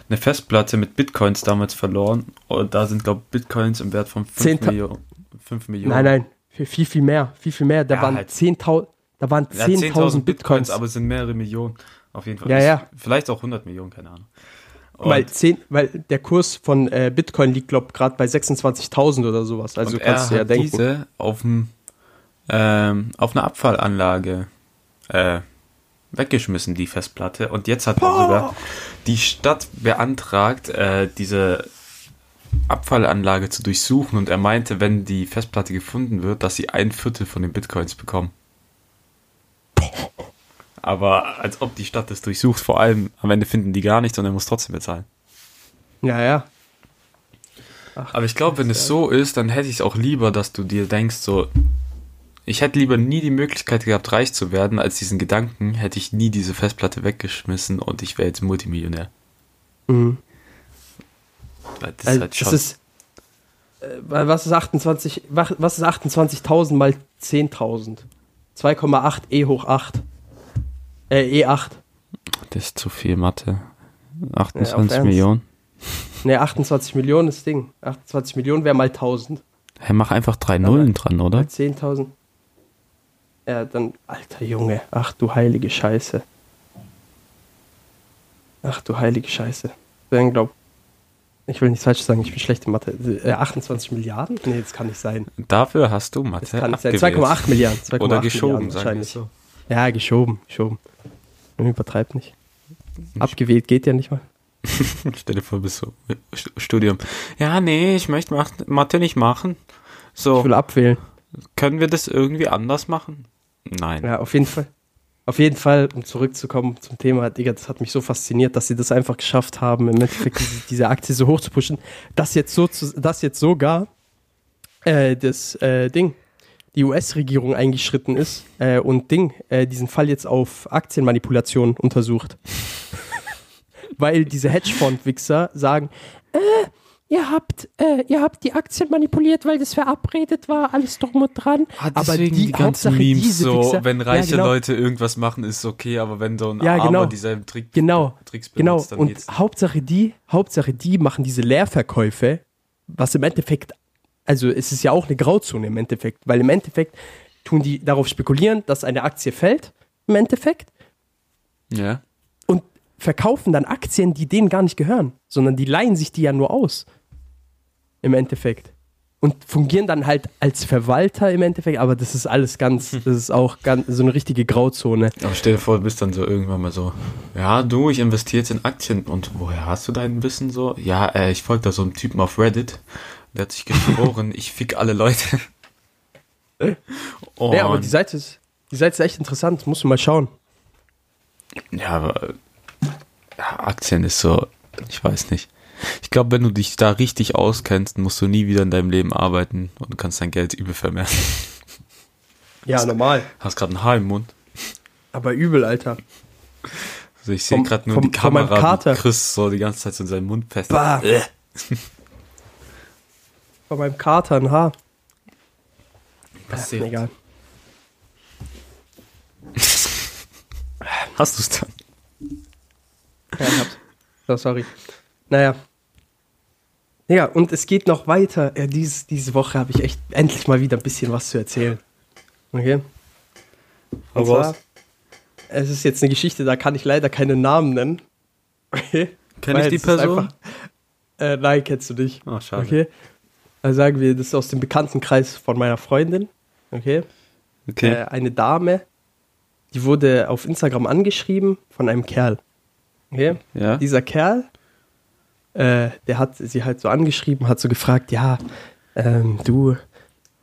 eine Festplatte mit Bitcoins damals verloren. Und da sind, glaube ich, Bitcoins im Wert von 5 Zehnta- Millionen. 5 Millionen. Nein, nein, für viel, viel mehr, viel, viel mehr. Da Ja, waren halt. 10.000, da waren Ja, 10.000 Bitcoins. aber es sind mehrere Millionen. Auf jeden Fall. Ja, ja. Vielleicht auch 100 Millionen, keine Ahnung. Und, Weil, 10, weil der Kurs von äh, Bitcoin liegt, glaube ich, gerade bei 26.000 oder sowas. Also kannst du ja hat denken. diese auf, dem, ähm, auf einer Abfallanlage äh, weggeschmissen, die Festplatte. Und jetzt hat er sogar die Stadt beantragt, äh, diese Abfallanlage zu durchsuchen. Und er meinte, wenn die Festplatte gefunden wird, dass sie ein Viertel von den Bitcoins bekommen. Aber als ob die Stadt das durchsucht, vor allem am Ende finden die gar nichts und er muss trotzdem bezahlen. Ja, ja. Aber ich glaube, wenn es so ist, dann hätte ich es auch lieber, dass du dir denkst, so, Ich hätte lieber nie die Möglichkeit gehabt, reich zu werden, als diesen Gedanken hätte ich nie diese Festplatte weggeschmissen und ich wäre jetzt Multimillionär. Mhm. Das ist Also, halt schon. das ist, äh, was ist 28, was ist 28.000 mal 10.000? 2,8 e hoch 8. Äh, E8. das ist zu viel Mathe. auf 28 Ernst. Millionen. Ne, 28 Millionen ist Ding. 28 Millionen wäre mal 1000. Hey, mach einfach drei Nullen dran, oder? Mal 10.000. Ja, dann, alter Junge. Ach du heilige Scheiße. Ach du heilige Scheiße. Dann glaub, ich will nichts falsch sagen, ich bin schlecht in Mathe. Äh, 28 Milliarden? Nee, das kann nicht sein. Dafür hast du Das Mathe kann nicht sein. abgewählt. 2,8 Milliarden. 2,8 Oder geschoben, Milliarden wahrscheinlich. so. Ja, geschoben, geschoben. Man übertreibt nicht. Abgewählt geht ja nicht mal. Stell dir vor, bis so St- Studium. Ja, nee, ich möchte Mathe nicht machen. So, Ich will abwählen. können wir das irgendwie anders machen? Nein. Ja, auf jeden Fall. Auf jeden Fall, um zurückzukommen zum Thema, Digga, das hat mich so fasziniert, dass sie das einfach geschafft haben, im Endeffekt diese, diese Aktie so hoch zu pushen, dass jetzt, so zu, dass jetzt sogar äh, das äh, Ding, die US-Regierung eingeschritten ist äh, und Ding, äh, diesen Fall jetzt auf Aktienmanipulation untersucht. Weil diese Hedgefonds-Wichser sagen, äh, ihr habt, äh, ihr habt die Aktien manipuliert, weil das verabredet war, alles drum und dran. Ah, aber die, die ganzen Hauptsache Memes so, Wichser, wenn reiche ja, genau, Leute irgendwas machen, ist okay, aber wenn so ein Ja, Armer genau. dieselben Trick, Genau, Tricks Genau, benutzt, dann und geht's. Hauptsache die, Hauptsache die machen diese Leerverkäufe, was im Endeffekt, also es ist ja auch eine Grauzone im Endeffekt, weil im Endeffekt tun die darauf spekulieren, dass eine Aktie fällt, im Endeffekt, Ja. und verkaufen dann Aktien, die denen gar nicht gehören, sondern die leihen sich die ja nur aus. Im Endeffekt. Und fungieren dann halt als Verwalter im Endeffekt, aber das ist alles ganz, das ist auch ganz so eine richtige Grauzone. Aber stell dir vor, du bist dann so irgendwann mal so, ja, du, ich investiere jetzt in Aktien. Und woher hast du dein Wissen so? Ja, äh, ich folge da so einem Typen auf Reddit. Der hat sich geschworen, ich fick alle Leute. Und, Ja, aber die Seite ist, die Seite ist echt interessant, musst du mal schauen. ja, aber ja, Aktien ist so, ich weiß nicht. Ich glaube, wenn du dich da richtig auskennst, musst du nie wieder in deinem Leben arbeiten und du kannst dein Geld übel vermehren. Ja, normal. Hast gerade ein Haar im Mund. Aber übel, Alter. Also ich sehe gerade nur vom- die von meinem Kamera, Kater. wie Chris so die ganze Zeit so in seinen Mund fest. Bah. Bei meinem Kater ein Haar. Passiert. Egal. Hast du es dann? Ja, ich hab's. So, sorry. Naja. Ja, und es geht noch weiter. Ja, dies, diese Woche habe ich echt endlich mal wieder ein bisschen was zu erzählen. Okay? Und zwar, es ist jetzt eine Geschichte, da kann ich leider keinen Namen nennen. Okay? Kenn Weil ich die Person? einfach- Äh, nein, kennst du nicht. Oh, schade. Okay? Also sagen wir, das ist aus dem Bekanntenkreis von meiner Freundin. Okay? Okay. Äh, eine Dame, die wurde auf Instagram angeschrieben von einem Kerl. Okay? ja. Dieser Kerl, äh, der hat sie halt so angeschrieben, hat so gefragt, ja, ähm, du,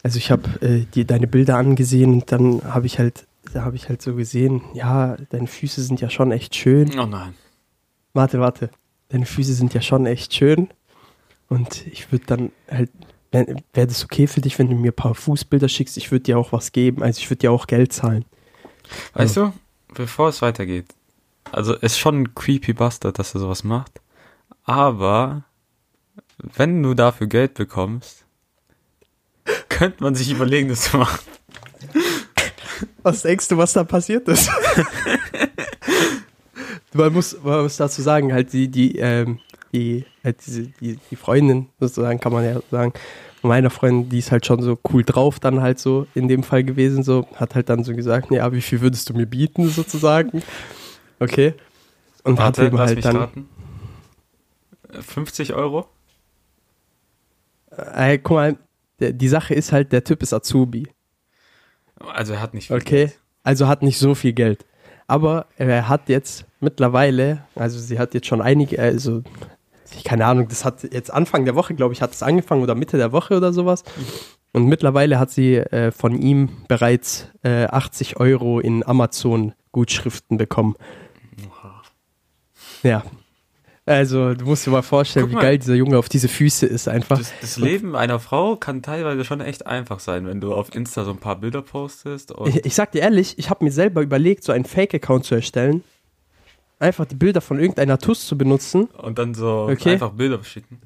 also ich habe äh, dir deine Bilder angesehen und dann habe ich halt, da habe ich halt so gesehen, ja, deine Füße sind ja schon echt schön. Oh nein. Warte, warte, deine Füße sind ja schon echt schön und ich würde dann halt, wäre das okay für dich, wenn du mir ein paar Fußbilder schickst? Ich würde dir auch was geben, also ich würde dir auch Geld zahlen. Weißt du, bevor es weitergeht, also ist schon ein creepy Bastard, dass er sowas macht, aber wenn du dafür Geld bekommst, könnte man sich überlegen, das zu machen. Was denkst du, was da passiert ist? man, muss, man muss dazu sagen, halt die, die, ähm, die, halt diese, die, die Freundin, sozusagen, kann man ja sagen, meiner Freundin, die ist halt schon so cool drauf, dann halt so in dem Fall gewesen, so, hat halt dann so gesagt, ja, wie viel würdest du mir bieten, sozusagen? Okay. Und hat Warte, eben lass halt mich dann, raten. Äh, 50 Euro? äh, guck mal, die Sache ist halt, der Typ ist Azubi. Also er hat nicht viel Okay, Geld. also hat nicht so viel Geld. Aber er hat jetzt mittlerweile, also sie hat jetzt schon einige, also ich keine Ahnung, das hat jetzt Anfang der Woche, glaube ich, hat es angefangen oder Mitte der Woche oder sowas. Und mittlerweile hat sie äh, von ihm bereits äh, 80 Euro in Amazon Gutschriften bekommen. Ja. Also, du musst dir mal vorstellen, Guck wie mal. geil dieser Junge auf diese Füße ist einfach. Das, das Leben einer Frau kann teilweise schon echt einfach sein, wenn du auf Insta so ein paar Bilder postest Ich, ich sag dir ehrlich, ich habe mir selber überlegt, so einen Fake-Account zu erstellen. Einfach die Bilder von irgendeiner Tuss zu benutzen. und dann so Okay. einfach Bilder schicken.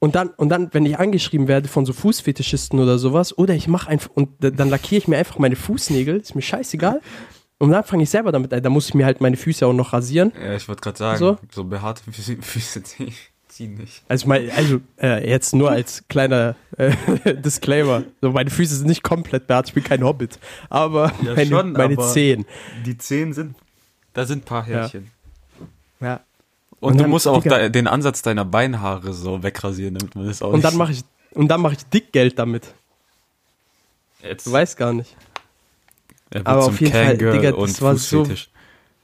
Und dann, und dann, wenn ich angeschrieben werde von so Fußfetischisten oder sowas, oder ich mache einfach, und dann lackiere ich mir einfach meine Fußnägel, ist mir scheißegal. Und dann fange ich selber damit an. Da muss ich mir halt meine Füße auch noch rasieren. Ja, ich wollte gerade sagen, So? so, behaarte Füße, Füße ziehen nicht. Also, mein, also äh, jetzt nur als kleiner äh, Disclaimer. So, meine Füße sind nicht komplett behaart, ich bin kein Hobbit. Aber Ja, meine, schon, meine aber- Zehen. Die Zehen sind, da sind ein paar Härchen. Ja. Und, Und du musst auch Digga- den Ansatz deiner Beinhaare so wegrasieren, damit man das auch Und dann mache ich, und dann mache ich Dickgeld damit. Jetzt, Du weißt gar nicht. Er aber auf jeden Fall, Digga, das war so-.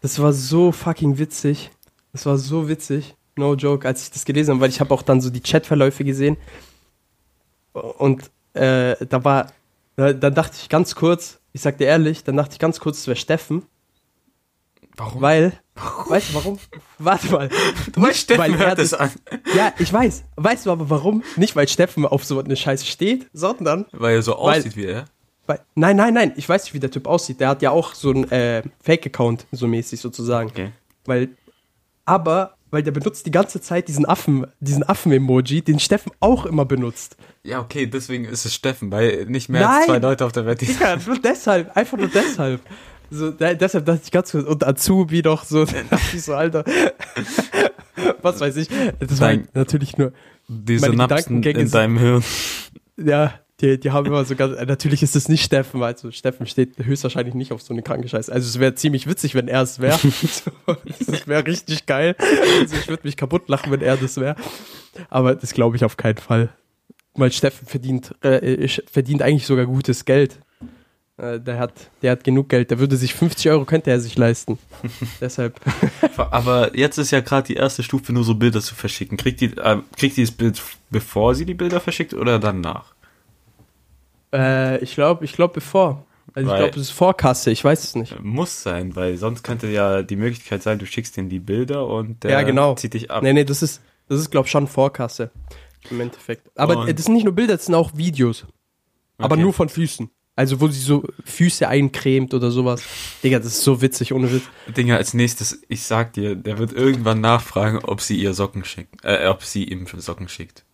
Das war so fucking witzig. Das war so witzig. No joke, als ich das gelesen habe, weil ich habe auch dann so die Chatverläufe gesehen. Und äh, da war, da, dann dachte ich ganz kurz, ich sag dir ehrlich, dann dachte ich ganz kurz, es wäre Steffen, Warum? weil, weißt du warum? Warte mal. Du weißt, Steffen weil hört das- es an. Ja, ich weiß. Weißt du aber warum? Nicht, weil Steffen auf so eine Scheiße steht, sondern Weil er so Weil- aussieht wie er. Nein, nein, nein, ich weiß nicht, wie der Typ aussieht. Der hat ja auch so einen äh, Fake-Account, so mäßig sozusagen. Okay. Weil, aber, weil der benutzt die ganze Zeit diesen Affen, diesen Affen-Emoji, den Steffen auch immer benutzt. Ja, okay, deswegen ist es Steffen, weil nicht mehr Nein! als zwei Leute auf der Welt die Digga, nur deshalb, einfach nur deshalb. So, da, deshalb dachte ich ganz kurz, und Azubi doch so, da dachte ich so, Alter. Was weiß ich. Das war Dein- halt natürlich nur, die Meine Synapsen Gedankengänge in sind- deinem Hirn. ja, die, die haben immer so ganz, äh, natürlich ist es nicht Steffen, also Steffen steht höchstwahrscheinlich nicht auf so eine kranke Scheiße. Also es wäre ziemlich witzig, wenn er es wäre. Das wäre richtig geil. Also ich würde mich kaputt lachen, wenn er das wäre. Aber das glaube ich auf keinen Fall. Weil Steffen verdient, äh, verdient eigentlich sogar gutes Geld. Äh, der, hat, der hat genug Geld. Der würde sich 50 Euro könnte er sich leisten. Deshalb. Aber jetzt ist ja gerade die erste Stufe, nur so Bilder zu verschicken. Kriegt die, äh, kriegt die das Bild, bevor sie die Bilder verschickt oder danach? Äh, ich glaube, ich glaube bevor. Also ich Weil- glaube, es ist Vorkasse. Ich weiß es nicht. Muss sein, weil sonst könnte ja die Möglichkeit sein, du schickst denen die Bilder und der Ja, genau. zieht dich ab. Nee, nee, das ist, das ist glaube ich, schon Vorkasse. Im Endeffekt. Aber Und- äh, das sind nicht nur Bilder, das sind auch Videos. Aber Okay. nur von Füßen. Also, wo sie so Füße eincremt oder sowas. Digga, das ist so witzig, ohne Witz. Dinger, als nächstes, ich sag dir, der wird irgendwann nachfragen, ob sie ihr Socken schickt, äh, ob sie ihm Socken schickt.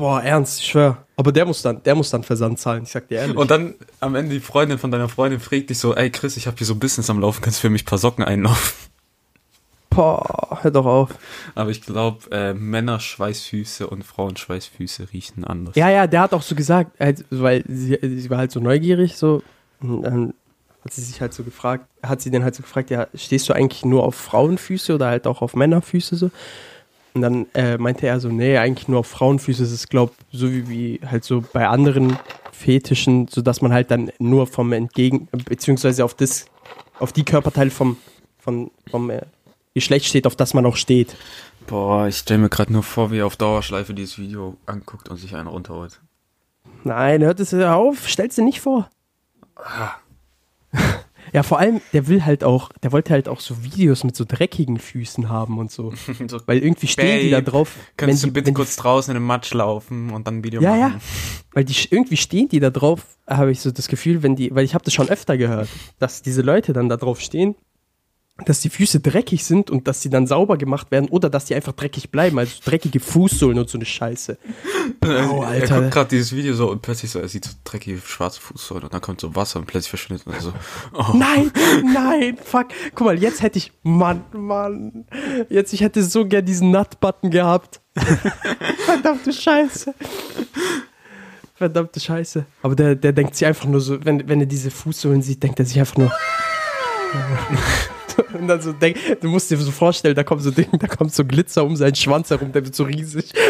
Boah, ernst, ich schwör. Aber der muss dann, der muss dann Versand zahlen, ich sag dir ehrlich. Und dann am Ende die Freundin von deiner Freundin fragt dich so, ey Chris, ich habe hier so ein Business am Laufen, kannst du für mich ein paar Socken einlaufen? Boah, hör doch auf. Aber ich glaube, äh, Männer Schweißfüße und Frauen Schweißfüße riechen anders. Ja, ja, der hat auch so gesagt, halt, weil sie, sie war halt so neugierig, so. Und dann hat sie sich halt so gefragt, hat sie den halt so gefragt, ja, stehst du eigentlich nur auf Frauenfüße oder halt auch auf Männerfüße so? Und dann äh, meinte er so, nee, eigentlich nur auf Frauenfüße. Es ist, glaub, so wie, wie halt so bei anderen Fetischen, so dass man halt dann nur vom Entgegen, beziehungsweise auf das, auf die Körperteile vom, vom, vom äh, Geschlecht steht, auf das man auch steht. Boah, ich stelle mir gerade nur vor, wie er auf Dauerschleife dieses Video anguckt und sich einen runterholt. Nein, hört es auf, stell's dir nicht vor. Ja, vor allem, der will halt auch, der wollte halt auch so Videos mit so dreckigen Füßen haben und so. so, Weil irgendwie stehen die da Babe, drauf. Könntest wenn du die, bitte kurz draußen in den Matsch laufen und dann ein Video Die, ja, machen? ja. Weil die irgendwie stehen die da drauf, habe ich so das Gefühl, wenn die, weil ich habe das schon öfter gehört, dass diese Leute dann da drauf stehen, dass die Füße dreckig sind und dass die dann sauber gemacht werden oder dass die einfach dreckig bleiben, also dreckige Fußsohlen und so eine Scheiße. Oh, er Alter. guckt gerade dieses Video so und plötzlich so, er sieht so dreckige schwarze Fußsohlen und dann kommt so Wasser und plötzlich verschwindet und er so, oh, Nein, nein, fuck. Guck mal, jetzt hätte ich, Mann, Mann, jetzt, ich hätte so gern diesen Nut-Button gehabt. Verdammte Scheiße. Verdammte Scheiße. Aber der, der denkt sich einfach nur so, wenn, wenn er diese Fußsohlen sieht, denkt er sich einfach nur. Und dann so denk, du musst dir so vorstellen, da kommt so Ding, da kommt so Glitzer um seinen Schwanz herum, der wird so riesig.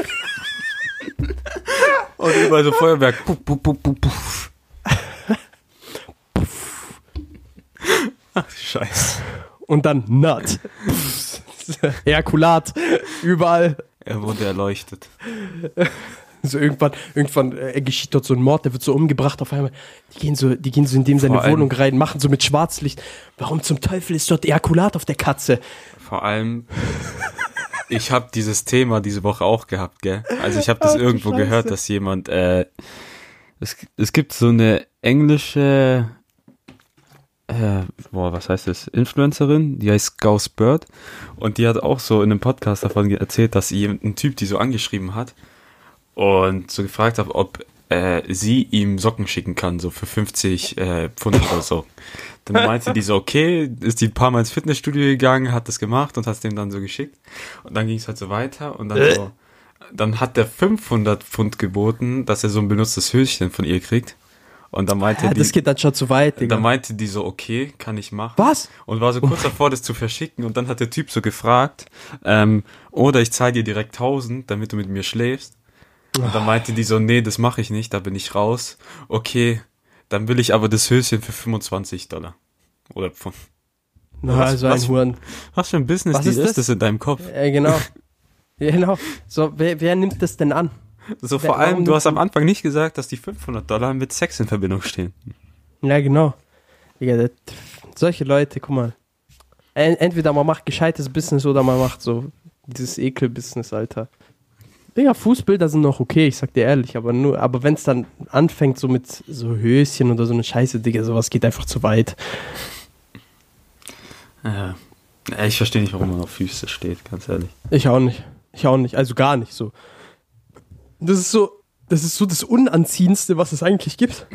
und überall so Feuerwerk. Puff, puff, puff, puff, puff. Ach, Scheiße. Und dann Nut. Herkulat. Überall. Er wurde erleuchtet. So irgendwann, irgendwann äh, geschieht dort so ein Mord, der wird so umgebracht auf einmal. Die gehen so, die gehen so in dem seine allem- Wohnung rein, machen so mit Schwarzlicht. Warum zum Teufel ist dort Ejakulat auf der Katze? Vor allem, ich habe dieses Thema diese Woche auch gehabt, gell? Also ich habe das Ach irgendwo Scheiße. gehört, dass jemand, äh, es, es gibt so eine englische, äh, boah, was heißt das, Influencerin, die heißt Gauss Bird und die hat auch so in einem Podcast davon erzählt, dass jemand, ein Typ die so angeschrieben hat und so gefragt hat, ob äh, sie ihm Socken schicken kann, so für 50 äh, Pfund oder so. Dann meinte die so, okay, ist die ein paar Mal ins Fitnessstudio gegangen, hat das gemacht und hat es dem dann so geschickt. Und dann ging es halt so weiter und dann so, dann hat der 500 Pfund geboten, dass er so ein benutztes Höschen von ihr kriegt. Und dann meinte Ja, die, das geht dann schon zu weit, Digga. dann meinte die so, okay, kann ich machen. Was? Und war so kurz davor, das zu verschicken. Und dann hat der Typ so gefragt, ähm, oder ich zahle dir direkt 1000, damit du mit mir schläfst. Und dann meinte die so, nee, das mache ich nicht, da bin ich raus. Okay, dann will ich aber das Höschen für 25 Dollar. Oder Pfund. Na, Was- also was- ein Huren. Was für ein Business Was ist ist, das? das in deinem Kopf? Äh, genau. ja, genau. So, wer, wer nimmt das denn an? So Wer- vor allem, du hast am Anfang nicht gesagt, dass die 500 Dollar mit Sex in Verbindung stehen. Ja, genau. Digga, das, solche Leute, guck mal. En- Entweder man macht gescheites Business oder man macht so dieses Ekel-Business, Alter. Digga, Fußbilder sind noch okay, ich sag dir ehrlich, aber nur, aber wenn es dann anfängt so mit so Höschen oder so eine Scheiße, Digga, sowas geht einfach zu weit. Ja. Ich verstehe nicht, warum man auf Füße steht, ganz ehrlich. Ich auch nicht. Ich auch nicht. Also gar nicht so. Das ist so, das ist so das Unanziehendste, was es eigentlich gibt.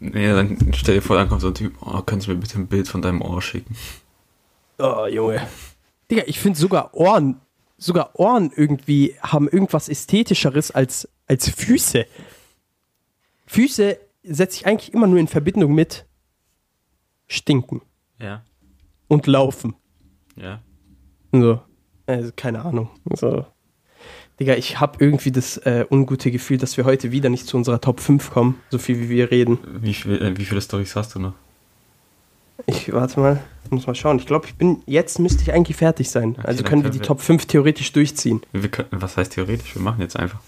Nee, dann stell dir vor, dann kommt so ein Typ, oh, kannst du mir bitte ein Bild von deinem Ohr schicken? Oh, Junge. Digga, ich finde sogar Ohren, sogar Ohren irgendwie haben irgendwas Ästhetischeres als, als Füße. Füße setze ich eigentlich immer nur in Verbindung mit Stinken Ja. und Laufen. Ja. So. Also, keine Ahnung. So. Digga, ich habe irgendwie das äh, ungute Gefühl, dass wir heute wieder nicht zu unserer Top 5 kommen, so viel wie wir reden. Wie, viel, äh, wie viele Storys hast du noch? Ich warte mal, muss mal schauen. Ich glaube, ich bin jetzt müsste ich eigentlich fertig sein. Okay, also können wir die wir- Top 5 theoretisch durchziehen. Wir können, was heißt theoretisch? Wir machen jetzt einfach.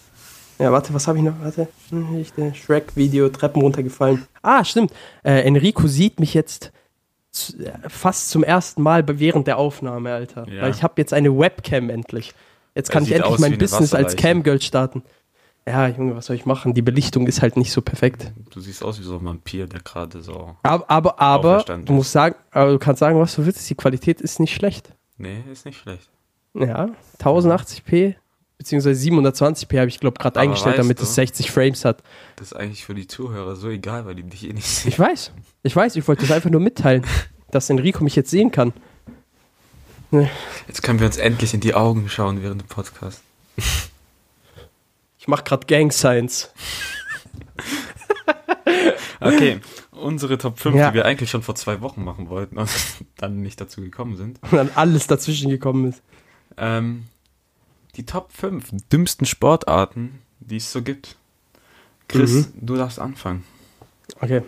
Ja, warte, was habe ich noch? Warte. Hm, Shrek-Video, Treppen runtergefallen. Ah, stimmt. Äh, Enrico sieht mich jetzt äh, fast zum ersten Mal während der Aufnahme, Alter. Ja. Weil ich habe jetzt eine Webcam endlich. Jetzt Er kann ich endlich mein Business als. Camgirl starten. Ja, Junge, was soll ich machen? Die Belichtung ist halt nicht so perfekt. Du siehst aus wie so ein Vampir, der gerade so. Aber, aber, aber du musst sagen, aber du kannst sagen, was du willst, die Qualität ist nicht schlecht. Nee, ist nicht schlecht. Ja, 1080p beziehungsweise 720p habe ich glaube gerade eingestellt, damit du- es 60 Frames hat. Das ist eigentlich für die Zuhörer so egal, weil die dich eh nicht sehen. Ich weiß, ich weiß, ich wollte das einfach nur mitteilen, dass Enrico mich jetzt sehen kann. Jetzt können wir uns endlich in die Augen schauen während dem Podcast. Ich mache gerade Gang Science. Okay, unsere Top 5, Ja. die wir eigentlich schon vor zwei Wochen machen wollten und dann nicht dazu gekommen sind. Und dann alles dazwischen gekommen ist. Ähm, die Top 5 dümmsten Sportarten, die es so gibt. Chris, Mhm. du darfst anfangen. Okay.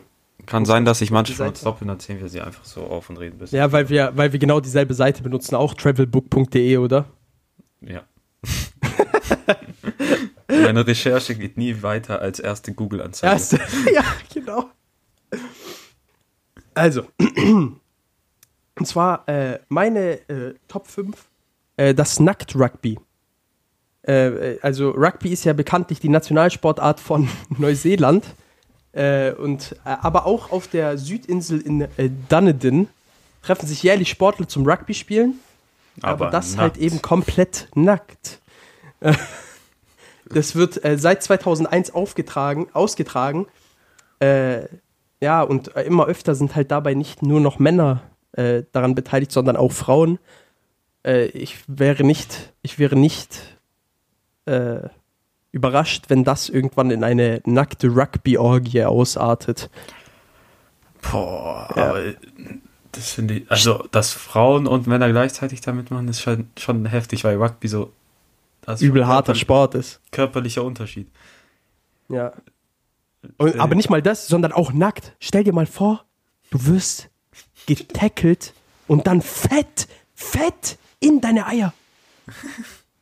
Kann sein, dass ich die manchmal Seite? stoppen, dann erzählen wir sie einfach so auf und reden bis. Ja, weil wir, weil wir genau dieselbe Seite benutzen, auch travelbook.de, oder? Ja. Meine Recherche geht nie weiter als erste Google-Anzeige. Erste. ja, genau. Also, und zwar äh, meine äh, Top 5, äh, das Nackt-Rugby. Äh, äh, also Rugby ist ja bekanntlich die Nationalsportart von Neuseeland. Äh, und, aber auch auf der Südinsel in Dunedin treffen sich jährlich Sportler zum Rugby spielen. Aber, das halt nackt. eben komplett nackt. Das wird äh, seit 2001 aufgetragen, ausgetragen. Äh, ja, und immer öfter sind halt dabei nicht nur noch Männer äh, daran beteiligt, sondern auch Frauen. Äh, ich wäre nicht, ich wäre nicht äh, überrascht, wenn das irgendwann in eine nackte Rugby-Orgie ausartet. Boah, Ja. aber das finde ich, also, dass Frauen und Männer gleichzeitig damit machen, ist schon, schon heftig, weil Rugby so das ist Übel harter Sport ist. Körperlicher Unterschied. Ja. Und, Äh, aber nicht mal das, sondern auch nackt. Stell dir mal vor, du wirst getackelt und dann fett, fett in deine Eier.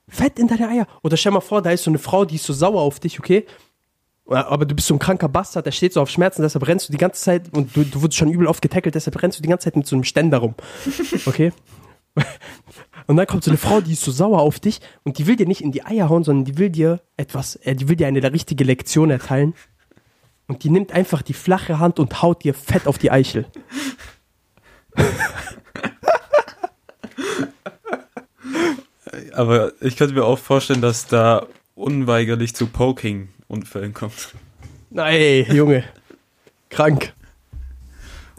Fett in deine Eier. Oder stell mal vor, da ist so eine Frau, die ist so sauer auf dich, okay? Aber du bist so ein kranker Bastard, der steht so auf Schmerzen, deshalb rennst du die ganze Zeit und du, du wurdest schon übel oft getackelt, deshalb rennst du die ganze Zeit mit so einem Ständer rum. Okay? Und dann kommt so eine Frau, die ist so sauer auf dich und die will dir nicht in die Eier hauen, sondern die will dir etwas, äh, die will dir eine richtige Lektion erteilen. Und die nimmt einfach die flache Hand und haut dir fett auf die Eichel. Aber ich könnte mir auch vorstellen, dass da unweigerlich zu Poking-Unfällen kommt. Nein, Junge. Krank.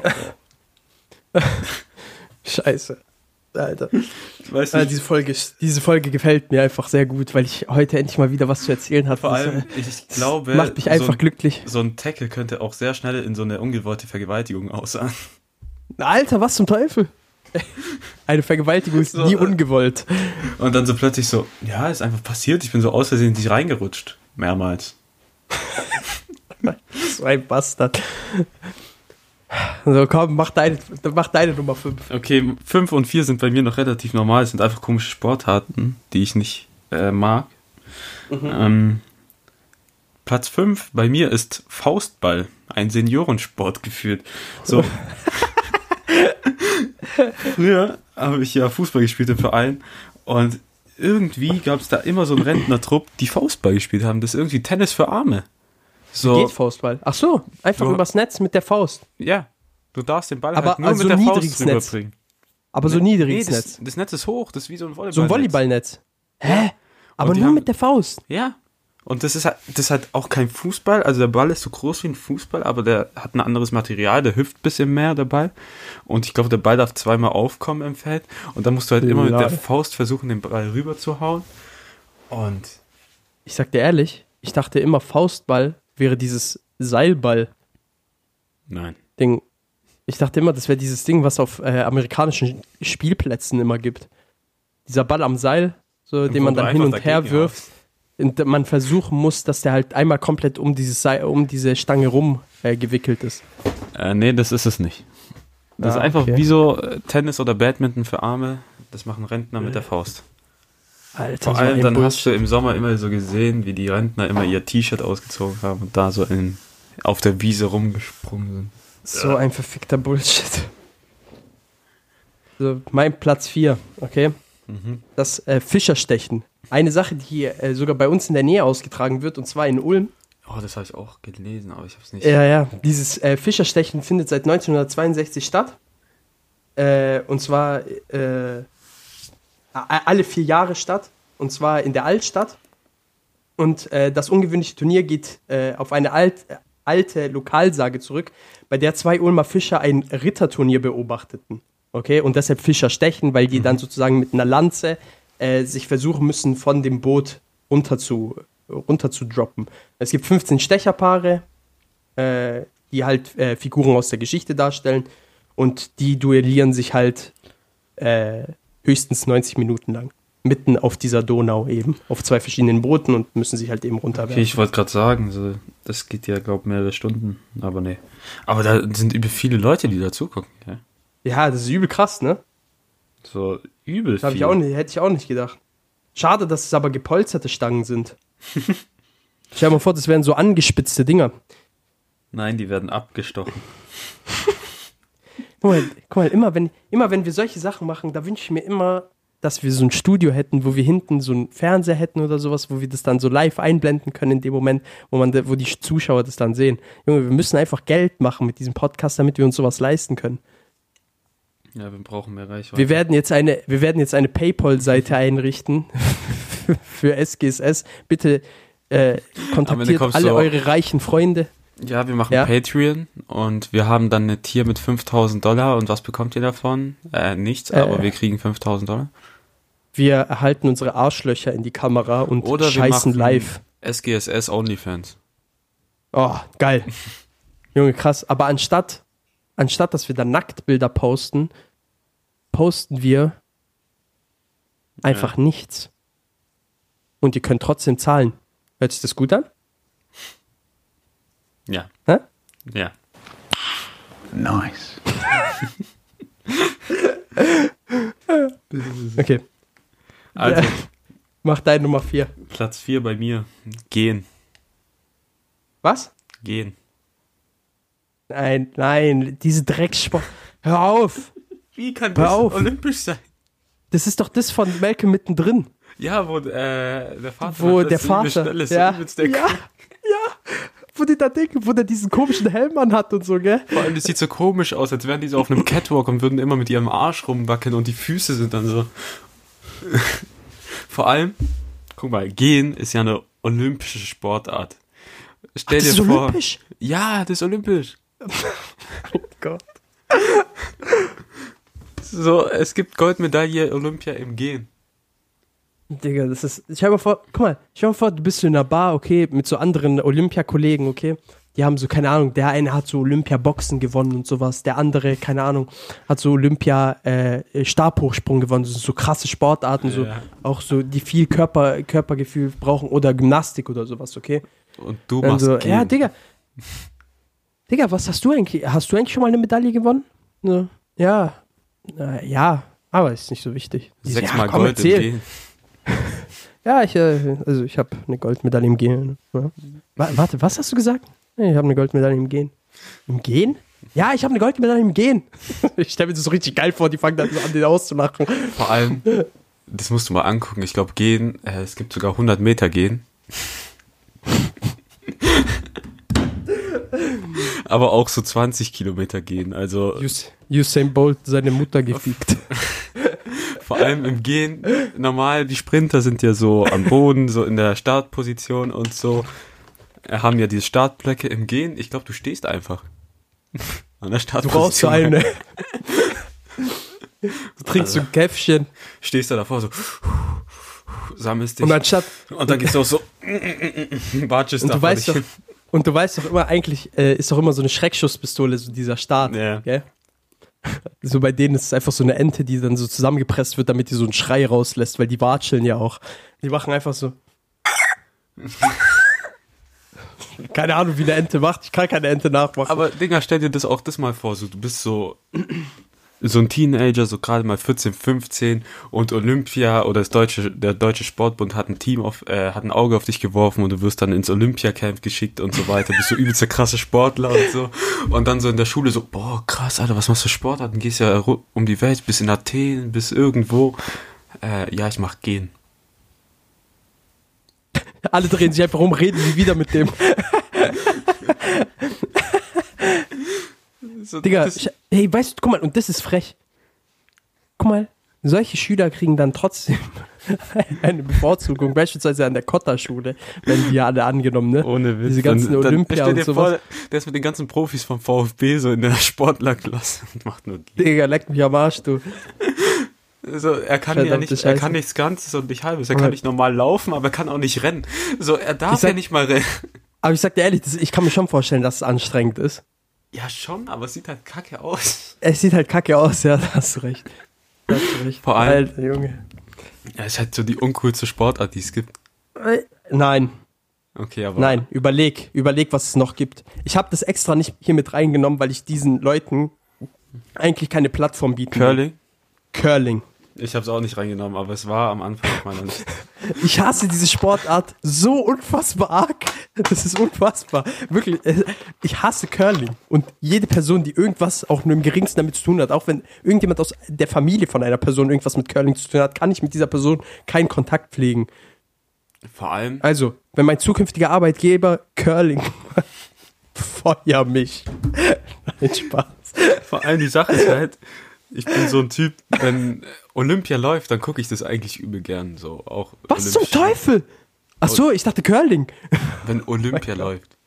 Scheiße. Alter. Weißt Ah, diese, Folge, diese Folge gefällt mir einfach sehr gut, weil ich heute endlich mal wieder was zu erzählen habe. vor Das, allem, äh, ich glaube, macht mich so einfach ein, glücklich. so ein Tackle könnte auch sehr schnell in so eine ungewollte Vergewaltigung aussahen. Alter, was zum Teufel? Eine Vergewaltigung ist So, nie äh, ungewollt. Und dann so plötzlich so, ja, ist einfach passiert, ich bin so aus Versehen in dich reingerutscht. Mehrmals. So ein Bastard. So, komm, mach deine, mach deine Nummer 5. Okay, 5 und 4 sind bei mir noch relativ normal. Es sind einfach komische Sportarten, die ich nicht äh, mag. Ähm, Platz 5 bei mir ist Faustball, ein Seniorensport geführt. So. Früher habe ich ja Fußball gespielt im Verein und irgendwie gab es da immer so einen Rentnertrupp, die Faustball gespielt haben. Das ist irgendwie Tennis für Arme. So, Geht Faustball. Ach so, einfach Du- übers Netz mit der Faust. ja. Du darfst den Ball Aber halt nur also mit der Faust rüberbringen. Aber so niedriges Nee, das, Netz. das Netz ist hoch, das ist wie so ein Volleyball. So ein Volleyballnetz. Hä? Aber nur haben- mit der Faust. Ja. Und das ist halt, das ist halt auch kein Fußball. Also der Ball ist so groß wie ein Fußball, aber der hat ein anderes Material, der hüpft ein bisschen mehr, der Ball. Und ich glaube, der Ball darf zweimal aufkommen im Feld. Und dann musst du halt immer mit der. Faust versuchen, den Ball rüber zu hauen. Und Ich sag dir ehrlich, ich dachte immer, Faustball wäre dieses Seilball-Ding. nein. Ich dachte immer, das wäre dieses Ding, was auf äh, amerikanischen Spielplätzen immer gibt. Dieser Ball am Seil, so, den man dann hin und her wirft. Und man versuchen muss, dass der halt einmal komplett um, dieses Seil, um diese Stange rum äh, gewickelt ist. Äh, nee, das ist es nicht. Das Ah, ist einfach okay. wie so äh, Tennis oder Badminton für Arme. Das machen Rentner mit der Faust. Alter, Vor allem dann Bullshit. hast du im Sommer immer so gesehen, wie die Rentner immer ihr T-Shirt ausgezogen haben und da so in, auf der Wiese rumgesprungen sind. So ein verfickter Bullshit. So, mein Platz 4, okay? Mhm. Das äh, Fischerstechen. Eine Sache, die äh, sogar bei uns in der Nähe ausgetragen wird, und zwar in Ulm. Oh, das habe ich auch gelesen, aber ich habe es nicht. Ja, ja. Dieses äh, Fischerstechen findet seit 1962 statt. Äh, und zwar äh, alle vier Jahre statt. Und zwar in der Altstadt. Und äh, das ungewöhnliche Turnier geht äh, auf eine alt, alte Lokalsage zurück, bei der zwei Ulmer Fischer ein Ritterturnier beobachteten. Okay, und deshalb Fischer stechen, weil die dann sozusagen mit einer Lanze äh, sich versuchen müssen, von dem Boot runter zu, runter zu droppen. Es gibt 15 Stecherpaare, äh, die halt äh, Figuren aus der Geschichte darstellen und die duellieren sich halt äh, höchstens 90 Minuten lang. Mitten auf dieser Donau eben, auf zwei verschiedenen Booten und müssen sich halt eben runterwerfen. Okay, ich wollte gerade sagen, so, das geht ja, glaube mehrere Stunden, aber nee. Aber da sind über viele Leute, die da zugucken. Ja? Ja, das ist übel krass, ne? So übel Das hab viel. ich auch nicht, hätte ich auch nicht gedacht. Schade, dass es aber gepolsterte Stangen sind. Stell dir mal vor, das wären so angespitzte Dinger. Nein, die werden abgestochen. Guck mal, guck mal immer, wenn, immer wenn wir solche Sachen machen, da wünsche ich mir immer, dass wir so ein Studio hätten, wo wir hinten so einen Fernseher hätten oder sowas, wo wir das dann so live einblenden können in dem Moment, wo, man, wo die Zuschauer das dann sehen. Junge, wir müssen einfach Geld machen mit diesem Podcast, damit wir uns sowas leisten können. Ja, wir brauchen mehr Reichweite. Wir werden jetzt eine, wir werden jetzt eine PayPal-Seite einrichten für SGSS. Bitte äh, kontaktiert alle eure reichen Freunde. Ja, wir machen Ja. Patreon und wir haben dann ein Tier mit 5000 Dollar und was bekommt ihr davon? Äh, nichts, Äh. aber wir kriegen 5000 Dollar. Wir erhalten unsere Arschlöcher in die Kamera und Oder scheißen live. SGSS Onlyfans. Oh, geil. Junge, krass. Aber anstatt, anstatt dass wir da Nacktbilder posten, posten wir einfach nichts. Und ihr könnt trotzdem zahlen. Hört sich das gut an? Ja. Hä? Ja. Nice. Okay. Also, Mach deine Nummer 4. Platz 4 bei mir. Gehen. Was? Gehen. Nein, nein, diese Dreckssport. Hör auf! Wie kann Hör auf. olympisch sein? Das ist doch das von Malcolm mittendrin. Ja, wo äh, der Vater Wo der er Vater. Ja, der ja. Wo die da denken, wo der diesen komischen Helm anhat und so, gell? Vor allem, das sieht so komisch aus, als wären die so auf einem Catwalk und würden immer mit ihrem Arsch rumwackeln und die Füße sind dann so. Vor allem, guck mal, Gehen ist ja eine olympische Sportart. Stell das dir ist vor. olympisch? Ja, das ist olympisch. Gott. So, es gibt Goldmedaille Olympia im Gehen. Digga, das ist. Ich habe mir vor, guck mal, dir mal vor, du bist so in einer Bar, okay, mit so anderen Olympiakollegen, okay. Die haben so, keine Ahnung, der eine hat so Olympia-Boxen gewonnen und sowas. Der andere, keine Ahnung, hat so Olympia-Stabhochsprung gewonnen. Das sind so krasse Sportarten, so Ja. auch so, die viel Körper, Körpergefühl brauchen oder Gymnastik oder sowas, okay. Und du machst so, Gehen. ja, Digga. Digga, was hast du eigentlich? Hast du eigentlich schon mal eine Medaille gewonnen? Ne? Ja. Ja, aber ist nicht so wichtig. So, Sechsmal ja, komm, Gold im erzähl. Ja, ich, äh, also ich habe eine Goldmedaille im Gehen. Ja. Wa- Warte, was hast du gesagt? Ich habe eine Goldmedaille im Gehen. Im Gehen? Ja, ich habe eine Goldmedaille im Gehen. Ich stelle mir das so richtig geil vor, die fangen dann so an, den auszulachen. Vor allem, das musst du mal angucken. Ich glaube, Gehen, äh, es gibt sogar 100 Meter Gehen. Aber auch so 20 Kilometer gehen. Also Us Usain Bolt seine Mutter gefickt. Vor allem im Gehen, normal, die Sprinter sind ja so am Boden, so in der Startposition und so. Haben ja diese Startblöcke im Gehen. Ich glaube, du stehst einfach. An der Du Startposition. brauchst so eine. Du trinkst so ein Käffchen Stehst da davor so, sammelst dich. und anstatt Und dann geht's auch so, watschest und du weißt doch und du weißt doch immer eigentlich äh, ist doch immer so eine Schreckschusspistole so dieser Start, Ja. gell? So bei denen ist es einfach so eine Ente, die dann so zusammengepresst wird, damit die so einen Schrei rauslässt, weil die watscheln ja auch. Die machen einfach so. Keine Ahnung, wie eine Ente macht. Ich kann keine Ente nachmachen. Aber Digga, stell dir das auch das mal vor, so du bist so so ein Teenager, so gerade mal 14, 15 und Olympia oder das deutsche der deutsche Sportbund hat ein Team auf äh, hat ein Auge auf dich geworfen und du wirst dann ins Olympiacamp geschickt und so weiter, bist so übelst der krasse Sportler und so und dann so in der Schule so, boah, krass, Alter, was machst du für Sportarten? Gehst ja um die Welt, bis in Athen, bis irgendwo. Äh, ja, ich mach gehen. Alle drehen sich einfach um, reden nie wieder mit dem. So, Digga, ich, hey, weißt du, guck mal, und das ist frech. Guck mal, solche Schüler kriegen dann trotzdem eine Bevorzugung, beispielsweise an der Kotta-Schule, wenn die ja alle angenommen, ne? Ohne Witz. Diese ganzen Olympia stell und sowas. vor, der ist mit den ganzen Profis vom VfB so in der Sportlerklasse und macht nur Gehen. Digga, leck mich am Arsch, du. So, er kann ja Verdammte nicht, er Scheiße. kann nichts Ganzes und nicht Halbes. Er kann nicht normal laufen, aber er kann auch nicht rennen. So, er darf sag- ja nicht mal rennen. Aber ich sag dir ehrlich, das, ich kann mir schon vorstellen, dass es anstrengend ist. Ja, schon, aber es sieht halt kacke aus. Es sieht halt kacke aus, ja, da hast du recht. Da hast du recht. Vor allem- Alter, Junge. Ja, ist halt so die uncoolste Sportart, die es gibt. Äh, Nein, Okay, aber. nein, überleg, überleg, was es noch gibt. Ich habe das extra nicht hier mit reingenommen, weil ich diesen Leuten eigentlich keine Plattform bieten will. Curling? Ich habe es auch nicht reingenommen, aber es war am Anfang auf meiner Liste. Ich hasse diese Sportart so unfassbar arg. Das ist unfassbar. Wirklich, äh, ich hasse Curling. Und jede Person, die irgendwas auch nur im geringsten damit zu tun hat, auch wenn irgendjemand aus der Familie von einer Person irgendwas mit Curling zu tun hat, kann ich mit dieser Person keinen Kontakt pflegen. Vor allem, Also, wenn mein zukünftiger Arbeitgeber Curling feuer mich. Nein, Spaß. vor allem die Sache ist halt, ich bin so ein Typ, wenn Olympia läuft, dann gucke ich das eigentlich übel gern. So, auch Was zum Teufel? Ach so, ich dachte Curling. Wenn Olympia läuft.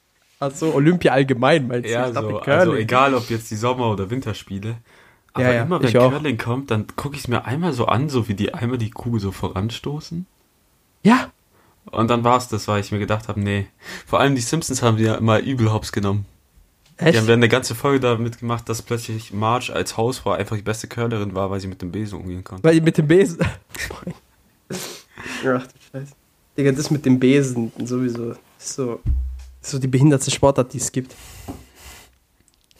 Ach so, Olympia allgemein meinst du? Ja, dachte so, Curling. also egal ob jetzt die Sommer- oder Winterspiele. Aber Ja, ja, immer wenn ich auch. Curling kommt, dann gucke ich es mir einmal so an, so wie die einmal die Kugel so voranstoßen. ja, Und dann war's das, weil ich mir gedacht habe, nee. Vor allem die Simpsons haben die ja immer übel hops genommen. Die echt? haben dann eine ganze Folge damit gemacht, dass plötzlich Marge als Hausfrau einfach die beste Curlerin war, weil sie mit dem Besen umgehen konnte. Weil die mit dem Besen. Ach du Scheiße. Digga, das mit dem Besen sowieso. Ist so, ist so die behinderte Sportart, die es gibt.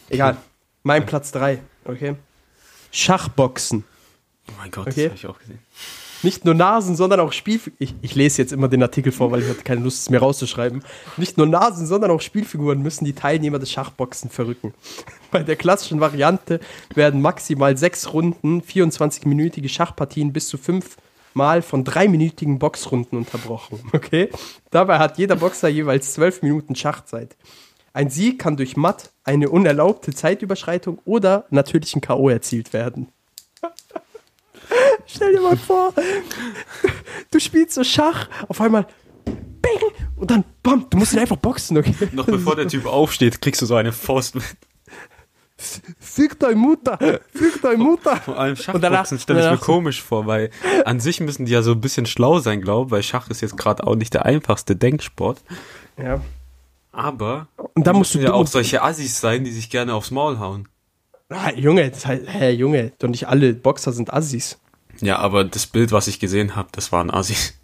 Egal. Mein Platz 3, okay? Schachboxen. Oh mein Gott, Okay. das habe ich auch gesehen. Nicht nur Nasen, sondern auch Spielfiguren. Ich, ich lese jetzt immer den Artikel vor, weil ich hatte keine Lust, es mir rauszuschreiben. Nicht nur Nasen, sondern auch Spielfiguren müssen die Teilnehmer des Schachboxen verrücken. Bei der klassischen Variante werden maximal sechs Runden, 24-minütige Schachpartien bis zu fünf Mal von dreiminütigen Boxrunden unterbrochen. Okay? Dabei hat jeder Boxer jeweils zwölf Minuten Schachzeit. Ein Sieg kann durch Matt, eine unerlaubte Zeitüberschreitung oder natürlichen K.O. erzielt werden. Stell dir mal vor, du spielst so Schach, auf einmal Bing und dann bam, du musst ihn einfach boxen, okay? Noch bevor der Typ aufsteht, kriegst du so eine Faust mit. Fick deine Mutter, fick deine Mutter. Vor allem Schachboxen stelle ich mir komisch vor, weil an sich müssen die ja so ein bisschen schlau sein, glaube ich, weil Schach ist jetzt gerade auch nicht der einfachste Denksport. Ja. Aber Und dann musst du ja auch solche Assis sein, die sich gerne aufs Maul hauen. Ah, Junge, das heißt, hä, Junge, doch nicht alle Boxer sind Assis. Ja, aber das Bild, was ich gesehen habe, das waren Assis.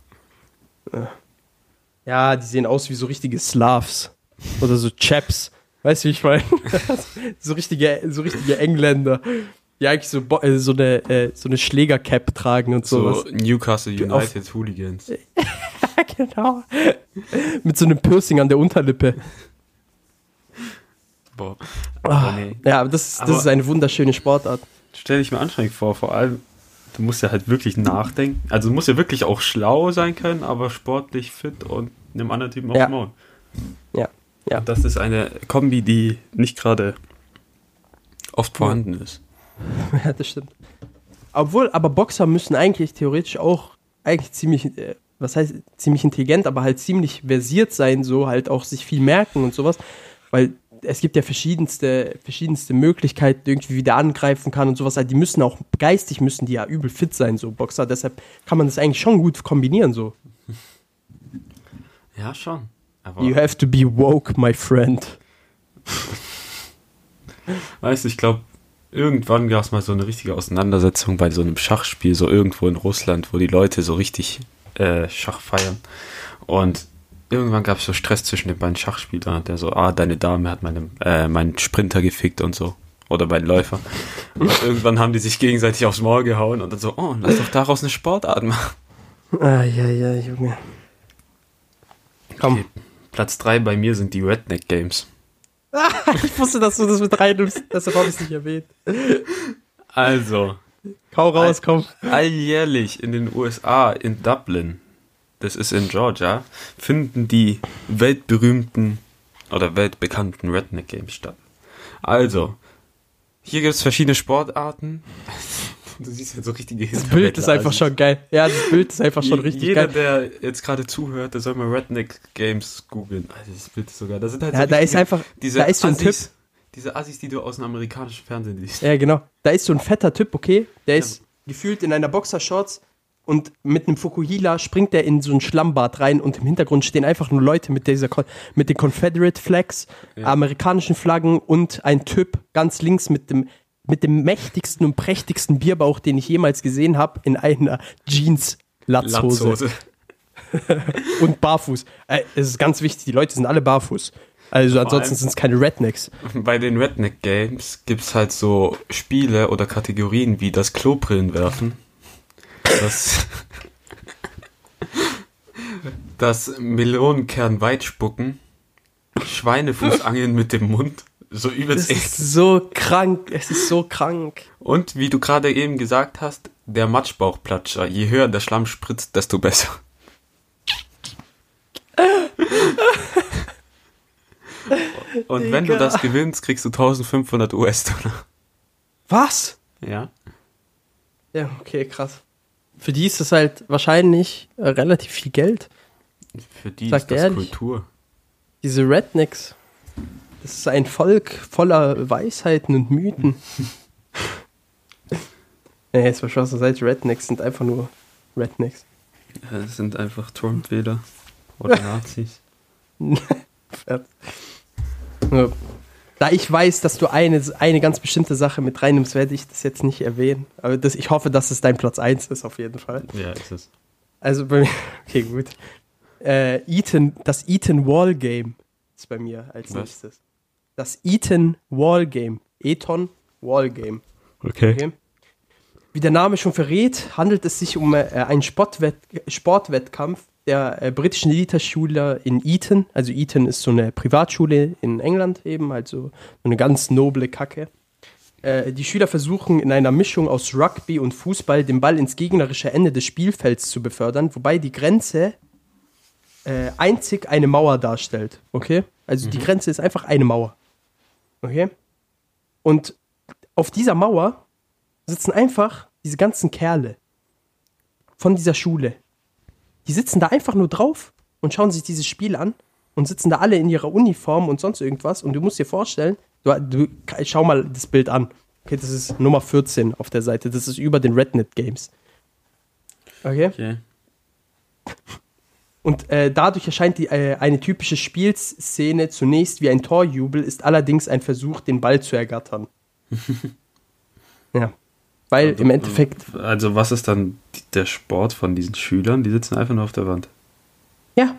Ja, die sehen aus wie so richtige Slavs. Oder so Chaps. Weißt du, wie ich meine? so, richtige, so richtige Engländer. Die eigentlich so, Bo- äh, so eine, äh, so eine Schlägercap tragen und sowas. So Newcastle United Hooligans. genau. Mit so einem Piercing an der Unterlippe. Boah. Ah, Aber nee. Ja, aber das, das Aber- ist eine wunderschöne Sportart. Stell dich mir anstrengend vor, vor allem, du musst ja halt wirklich nachdenken. Also du musst ja wirklich auch schlau sein können, aber sportlich fit und einem anderen Typen aufs Ja. Maul. Ja. Ja. Und das ist eine Kombi, die nicht gerade oft vorhanden ist. Ja, das stimmt. Obwohl, aber Boxer müssen eigentlich theoretisch auch eigentlich ziemlich, äh, was heißt ziemlich intelligent, aber halt ziemlich versiert sein, so halt auch sich viel merken und sowas, weil es gibt ja verschiedenste, verschiedenste Möglichkeiten, irgendwie wie der angreifen kann und sowas. Also die müssen auch geistig müssen die ja übel fit sein, so Boxer. Deshalb kann man das eigentlich schon gut kombinieren, so. Ja, schon. Aber You have to be woke, my friend. weißt du, ich glaube, irgendwann gab es mal so eine richtige Auseinandersetzung bei so einem Schachspiel, so irgendwo in Russland, wo die Leute so richtig äh, Schach feiern. Und irgendwann gab es so Stress zwischen den beiden Schachspielern, der so, ah, deine Dame hat meine, äh, meinen Sprinter gefickt und so. Oder meinen Läufer. Und irgendwann haben die sich gegenseitig aufs Maul gehauen und dann so, oh, lass doch daraus eine Sportart machen. Ah, ja, ja, Junge. Komm. Okay. Platz 3 bei mir sind die Redneck Games. Ich wusste, dass du das mit reinnimmst, deshalb habe ich es nicht erwähnt. Also, Kau raus, komm. alljährlich in den USA, in Dublin, das ist in Georgia, finden die weltberühmten oder weltbekannten Redneck Games statt. Also, hier gibt es verschiedene Sportarten. Du siehst ja so richtige Das Bild ist einfach schon geil. Ja, das Bild ist einfach schon richtig Jeder, geil. der jetzt gerade zuhört, der soll mal Redneck Games googeln. Alter, das Bild ist sogar. Da sind halt Ja, so da ist einfach, diese da ist so ein Assis, Diese Assis, die du aus dem amerikanischen Fernsehen siehst. Ja, genau. Da ist so ein fetter Typ, okay? Der ist gefühlt in einer Boxershorts und mit einem Fukuhila springt der in so ein Schlammbad rein und im Hintergrund stehen einfach nur Leute mit dieser mit den Confederate Flags, amerikanischen Flaggen und ein Typ ganz links mit dem mit dem mächtigsten und prächtigsten Bierbauch, den ich jemals gesehen habe, in einer Jeans-Latzhose Latzhose. und barfuß. Äh, es ist ganz wichtig, die Leute sind alle barfuß. Also ansonsten sind es keine Rednecks. Bei den Redneck Games gibt's halt so Spiele oder Kategorien wie das Klobrillen werfen. Das, das Melonenkern weitspucken. Schweinefußangeln mit dem Mund. So übelst ist so krank, es ist so krank. Und wie du gerade eben gesagt hast, der Matschbauchplatscher. Je höher der Schlamm spritzt, desto besser. Und wenn du das gewinnst, kriegst du 1500 US-Dollar. Was? Ja. Ja, okay, krass. Für die ist das halt wahrscheinlich äh, relativ viel Geld. Für die Sag ist das ehrlich. Kultur. Diese Rednecks. Das ist ein Volk voller Weisheiten und Mythen. nee, jetzt Spaß beiseite. Rednecks sind einfach nur Rednecks. Das sind einfach Trump-Wähler oder Nazis. Ja. Da ich weiß, dass du eine, eine ganz bestimmte Sache mit reinnimmst, werde ich das jetzt nicht erwähnen. Aber das, ich hoffe, dass es dein Platz 1 ist, auf jeden Fall. Ja, ist es. Also bei mir, okay, gut. Äh, Eaton, das Eaton Wall Game ist bei mir als Was? nächstes. Das Eaton Wall Game. Eton Wall Game. Okay. Okay. Wie der Name schon verrät, handelt es sich um äh, einen Sportwett Sportwettkampf der äh, britischen Elite-Schule in Eton. Also Eton ist so eine Privatschule in England eben, also so eine ganz noble Kacke. Äh, die Schüler versuchen in einer Mischung aus Rugby und Fußball den Ball ins gegnerische Ende des Spielfelds zu befördern, wobei die Grenze äh, einzig eine Mauer darstellt. Okay? Also die Grenze ist einfach eine Mauer. Okay? Und auf dieser Mauer sitzen einfach diese ganzen Kerle von dieser Schule. Die sitzen da einfach nur drauf und schauen sich dieses Spiel an und sitzen da alle in ihrer Uniform und sonst irgendwas. Und du musst dir vorstellen, du, du schau mal das Bild an. Okay, das ist Nummer 14 auf der Seite. Das ist über den Rednet Games. Okay? Okay. Und äh, dadurch erscheint die, äh, eine typische Spielszene zunächst wie ein Torjubel, ist allerdings ein Versuch, den Ball zu ergattern. ja. Weil im Endeffekt, Also was ist dann die- der Sport von diesen Schülern? Die sitzen einfach nur auf der Wand. ja,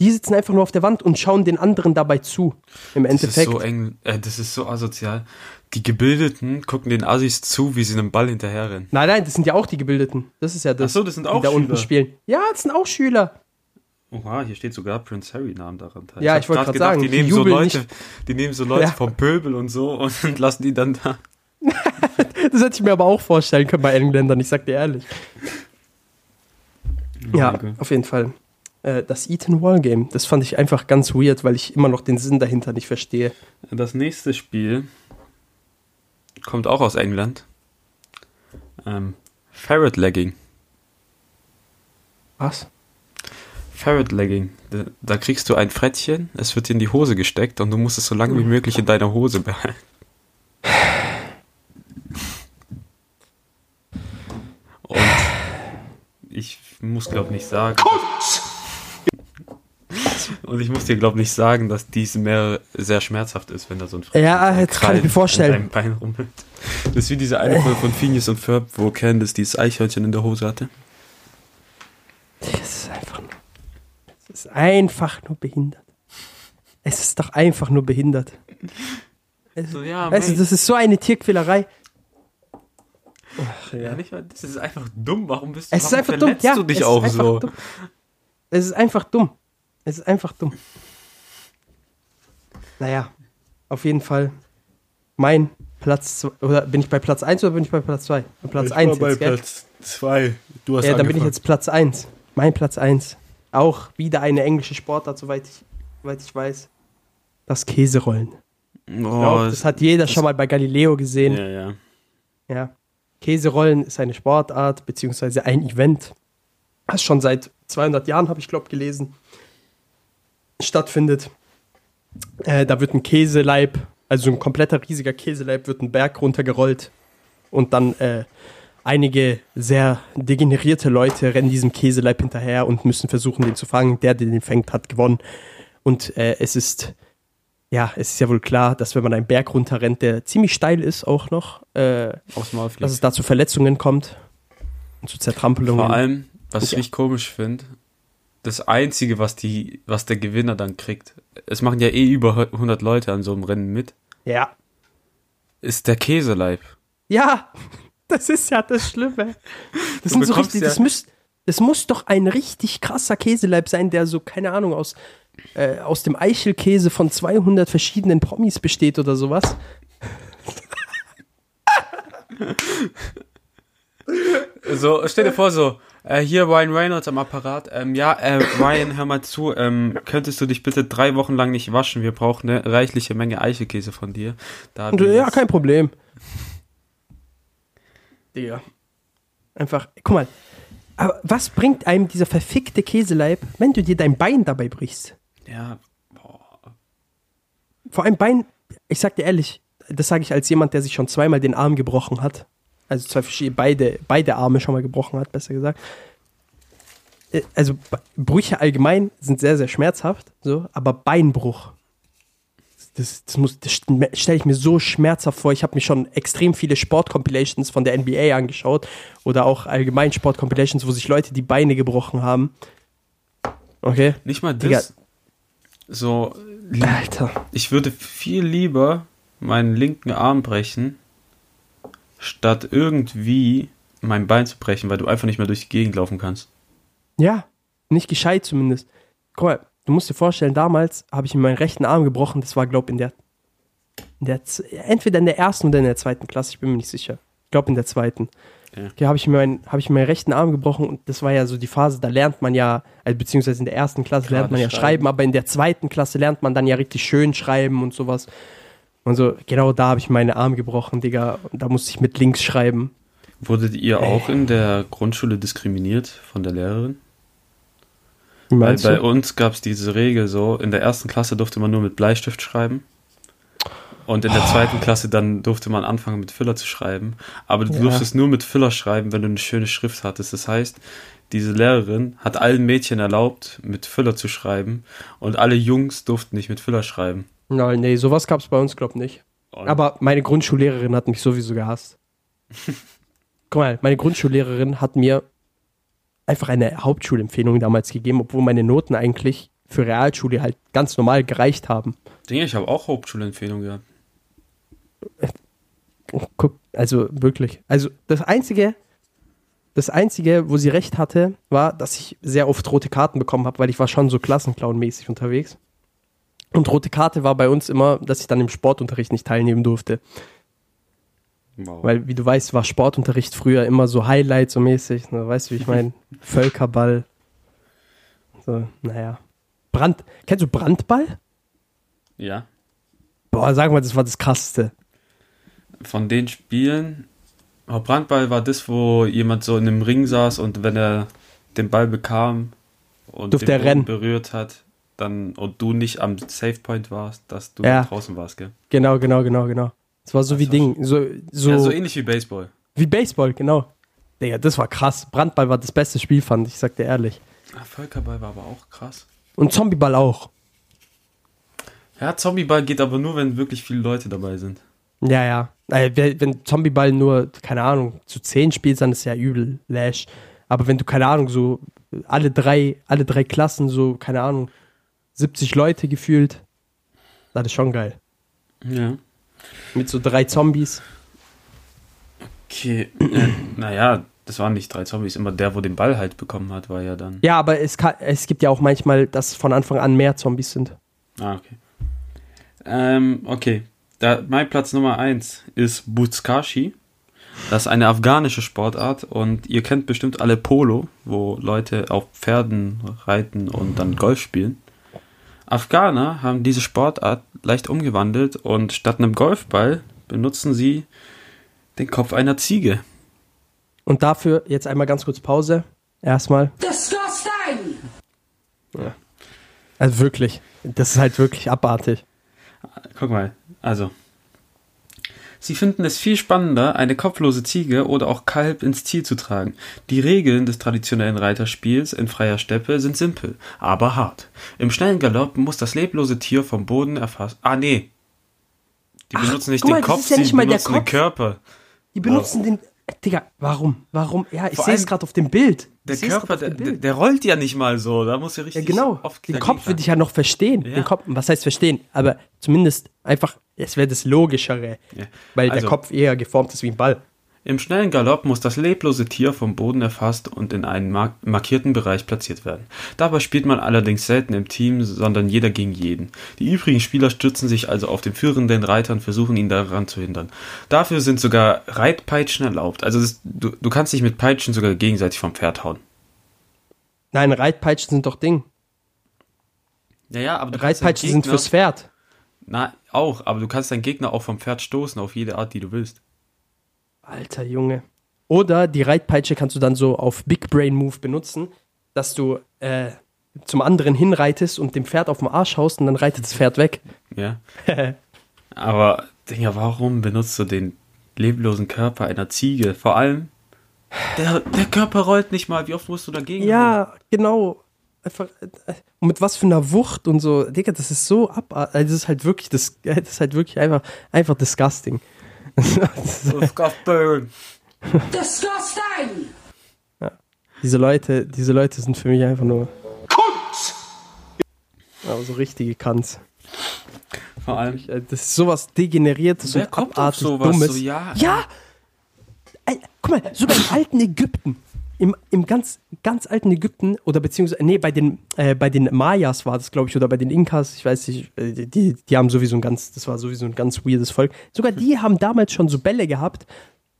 die sitzen einfach nur auf der Wand und schauen den anderen dabei zu. Im Das ist Endeffekt. so eng, äh, das ist so asozial. Die Gebildeten gucken den Assis zu, wie sie einem Ball hinterherrennen. Nein, nein, das sind ja auch die Gebildeten. Das ist ja das, Ach so, das sind die auch da unten spielen. Ja, das sind auch Schüler. Oha, hier steht sogar Prince Harry Namen daran. Ja, hab ich wollte grad sagen, die die nehmen so Leute, nicht. die nehmen so Leute Ja. vom Pöbel und so und lassen die dann da. Das hätte ich mir aber auch vorstellen können bei Engländern, ich sag dir ehrlich. Ja, Okay. auf jeden Fall. Äh, das Eton Wall Game, das fand ich einfach ganz weird, weil ich immer noch den Sinn dahinter nicht verstehe. Das nächste Spiel kommt auch aus England. Ähm, Ferret Legging. Was? Ferret Legging. Da, da kriegst du ein Frettchen, es wird dir in die Hose gesteckt und du musst es so lange wie möglich in deiner Hose behalten. Ich muss glaub nicht sagen. Und ich muss dir glaub nicht sagen, dass dies mehr sehr schmerzhaft ist, wenn da so ein Frettchen Ja, so das kann ich mir vorstellen. an Bein rumhält. Das ist wie diese eine Folge von Phineas und Ferb, wo Candice dieses Eichhörnchen in der Hose hatte. Das ist einfach nur. Es ist einfach nur behindert. Es ist doch einfach nur behindert. Es, So, ja, weißt du, das ist so eine Tierquälerei. Ach, Ja, nicht mal, das ist einfach dumm. Warum bist du Es ist einfach dumm. Ja, du dich auch so? Dumm. Es ist einfach dumm. Es ist einfach dumm. Naja, auf jeden Fall mein Platz zwei, oder bin ich bei Platz 1 oder bin ich bei Platz 2? Bei Platz 1 jetzt, gell? zwei. Du hast Ja, dann bin ich jetzt Platz 1. Mein Platz 1. Auch wieder eine englische Sportart, soweit ich, soweit ich weiß. Das Käserollen. Ich Oh, glaub, das hat jeder schon mal bei Galileo gesehen. ja, ja. Ja. Käserollen ist eine Sportart, beziehungsweise ein Event, das schon seit 200 Jahren, habe ich glaube gelesen, stattfindet. Äh, da wird ein Käseleib, also ein kompletter riesiger Käseleib, wird einen Berg runtergerollt und dann äh, einige sehr degenerierte Leute rennen diesem Käseleib hinterher und müssen versuchen, den zu fangen. Der, der den fängt, hat gewonnen. Und äh, es ist, ja, es ist ja wohl klar, dass wenn man einen Berg runterrennt, der ziemlich steil ist auch noch, äh, dass es da zu Verletzungen kommt und zu Zertrampelungen. Vor allem, was ich Ja. richtig komisch finde, das Einzige, was, die, was der Gewinner dann kriegt, es machen ja eh über 100 Leute an so einem Rennen mit, Ja. ist der Käseleib. Ja, das ist ja das Schlimme. Das, Du sind so richtig, ja- das, müsst, das muss doch ein richtig krasser Käseleib sein, der so, keine Ahnung, aus, äh, aus dem Eichelkäse von 200 verschiedenen Promis besteht oder sowas. So, stell dir vor, so, äh, hier Ryan Reynolds am Apparat. Ähm, ja, äh, Ryan, hör mal zu, ähm, könntest du dich bitte drei Wochen lang nicht waschen? Wir brauchen eine reichliche Menge Eichelkäse von dir. Da wir äh, ja, jetzt- kein Problem. Digga. Einfach, guck mal. Aber was bringt einem dieser verfickte Käseleib, wenn du dir dein Bein dabei brichst? Ja, Vor allem Bein, ich sag dir ehrlich, das sage ich als jemand, der sich schon zweimal den Arm gebrochen hat. Also zwei verschiedene, beide, beide Arme schon mal gebrochen hat, besser gesagt. Äh, Also Brüche allgemein sind sehr, sehr schmerzhaft, so, aber Beinbruch. Das, das, muss- das stelle ich mir so schmerzhaft vor. Ich habe mir schon extrem viele Sport-Compilations von der NBA angeschaut oder auch allgemein Sport-Compilations, wo sich Leute die Beine gebrochen haben. Okay? nicht mal Digga. So, Alter. ich würde viel lieber meinen linken Arm brechen, statt irgendwie mein Bein zu brechen, weil du einfach nicht mehr durch die Gegend laufen kannst. Ja, nicht gescheit zumindest. Guck mal, du musst dir vorstellen, damals habe ich mir meinen rechten Arm gebrochen. Das war, glaube in der, in der, entweder in der ersten oder in der zweiten Klasse. Ich bin mir nicht sicher. Ich glaube in der zweiten. Ja. Okay, habe ich habe ich mir meinen rechten Arm gebrochen und das war ja so die Phase, da lernt man ja, also beziehungsweise in der ersten Klasse lernt Gerade man ja schreiben. schreiben. aber in der zweiten Klasse lernt man dann ja richtig schön schreiben und sowas. Und so, genau da habe ich meinen Arm gebrochen, Digga. Und da musste ich mit links schreiben. Wurdet ihr Äh. auch in der Grundschule diskriminiert von der Lehrerin? Weil bei uns gab es diese Regel so, in der ersten Klasse durfte man nur mit Bleistift schreiben. Und in der zweiten Klasse dann durfte man anfangen mit Füller zu schreiben. Aber du Ja. durftest nur mit Füller schreiben, wenn du eine schöne Schrift hattest. Das heißt, diese Lehrerin hat allen Mädchen erlaubt, mit Füller zu schreiben. Und alle Jungs durften nicht mit Füller schreiben. Nein, nee, sowas gab es bei uns, glaube ich, nicht. Und Aber meine Grundschullehrerin hat mich sowieso gehasst. Guck mal, meine Grundschullehrerin hat mir einfach eine Hauptschulempfehlung damals gegeben, obwohl meine Noten eigentlich für Realschule halt ganz normal gereicht haben. Dinge, ich habe auch Hauptschulempfehlungen gehabt. Guck, also wirklich. Also das Einzige, das Einzige, wo sie recht hatte, war, dass ich sehr oft rote Karten bekommen habe, weil ich war schon so Klassenclown-mäßig unterwegs. Und rote Karte war bei uns immer, dass ich dann im Sportunterricht nicht teilnehmen durfte. Wow. Weil, wie du weißt, war Sportunterricht früher immer so Highlight so mäßig. Ne? Weißt du, wie ich meine? Völkerball. So, naja. Brand. Kennst du Brandball? ja. Boah, sag mal, das war das krasseste. Von den Spielen, Brandball war das, wo jemand so in einem Ring saß und wenn er den Ball bekam und Durfte den rennen. berührt hat, dann und du nicht am Safe Point warst, dass du Ja. draußen warst, gell? Genau, genau, genau, genau. Das war so Das wie war Ding. So, so, ja, so ähnlich wie Baseball. wie Baseball, genau. Digga, das war krass. Brandball war das beste Spiel, fand ich, sag dir ehrlich. Ah, Völkerball war aber auch krass. Und Zombieball auch. Ja, Zombieball geht aber nur, wenn wirklich viele Leute dabei sind. Ja, ja. Äh, wenn Zombieball nur, keine Ahnung, zu 10 spielst, dann ist ja übel Lash. Aber wenn du, keine Ahnung, so alle drei, alle drei Klassen, so, keine Ahnung, 70 Leute gefühlt, das ist schon geil. Ja. Mit so drei Zombies. Okay. äh, naja, das waren nicht drei Zombies. Immer der, wo den Ball halt bekommen hat, war ja dann. Ja, aber es, kann, es gibt ja auch manchmal, dass von Anfang an mehr Zombies sind. Ah, okay. Ähm, okay. Da, mein Platz Nummer eins ist Buzkashi. Das ist eine afghanische Sportart und ihr kennt bestimmt alle Polo, wo Leute auf Pferden reiten und dann Golf spielen. Afghaner haben diese Sportart leicht umgewandelt und statt einem Golfball benutzen sie den Kopf einer Ziege. Und dafür jetzt einmal ganz kurz Pause. Erstmal. Disgusting! Also wirklich. Das ist halt wirklich abartig. Guck mal, also. Sie finden es viel spannender, eine kopflose Ziege oder auch Kalb ins Ziel zu tragen. Die Regeln des traditionellen Reiterspiels in freier Steppe sind simpel, aber hart. Im schnellen Galopp muss das leblose Tier vom Boden erfasst. Ah, nee. Die Ach, benutzen nicht den mal, Kopf, ja sie benutzen den Kopf. Körper. Die benutzen den. Digga, warum? Warum? Ja, ich sehe es gerade auf dem Bild. Der Ich Körper, der, Bild. der rollt ja nicht mal so. Da muss ja Ja, richtig genau. oft Den Kopf würde ich ja noch verstehen. Ja. Den Kopf, was heißt verstehen? Aber zumindest einfach, es wäre das Logischere. Ja. Weil Also- der Kopf eher geformt ist wie ein Ball. Im schnellen Galopp muss das leblose Tier vom Boden erfasst und in einen mark markierten Bereich platziert werden. Dabei spielt man allerdings selten im Team, sondern jeder gegen jeden. Die übrigen Spieler stützen sich also auf den führenden Reiter und versuchen ihn daran zu hindern. Dafür sind sogar Reitpeitschen erlaubt. Also das, du, du kannst dich mit Peitschen sogar gegenseitig vom Pferd hauen. Nein, Reitpeitschen sind doch Ding. Ja, ja, aber Reitpeitschen deinen sind Gegner- fürs Pferd. Na, auch, aber du kannst deinen Gegner auch vom Pferd stoßen, auf jede Art, die du willst. Alter Junge. Oder die Reitpeitsche kannst du dann so auf Big Brain Move benutzen, dass du äh, zum anderen hinreitest und dem Pferd auf den Arsch haust und dann reitet das Pferd weg. Ja. aber, Dinger, warum benutzt du den leblosen Körper einer Ziege? Vor allem, der, der Körper rollt nicht mal. Wie oft musst du dagegen? Ja, genau. Einfach, äh, und mit was für einer Wucht und so. Digga, das ist so ab. Also das ist halt wirklich, das, das ist halt wirklich einfach, einfach disgusting. Disgusting. Disgusting! diese Leute, diese Leute sind für mich einfach nur. Aber so richtige Kanz. Vor allem, Äh, Das ist sowas Degeneriertes wer und kommt auf abartig sowas? Dummes. So, ja, Ja! Guck Guck mal, sogar im alten Ägypten, im, im ganz, ganz alten Ägypten, oder beziehungsweise, nee, bei den, äh, bei den Mayas war das, glaube ich, oder bei den Inkas, ich weiß nicht, äh, die, die haben sowieso ein ganz, das war sowieso ein ganz weirdes Volk. Sogar die haben damals schon so Bälle gehabt,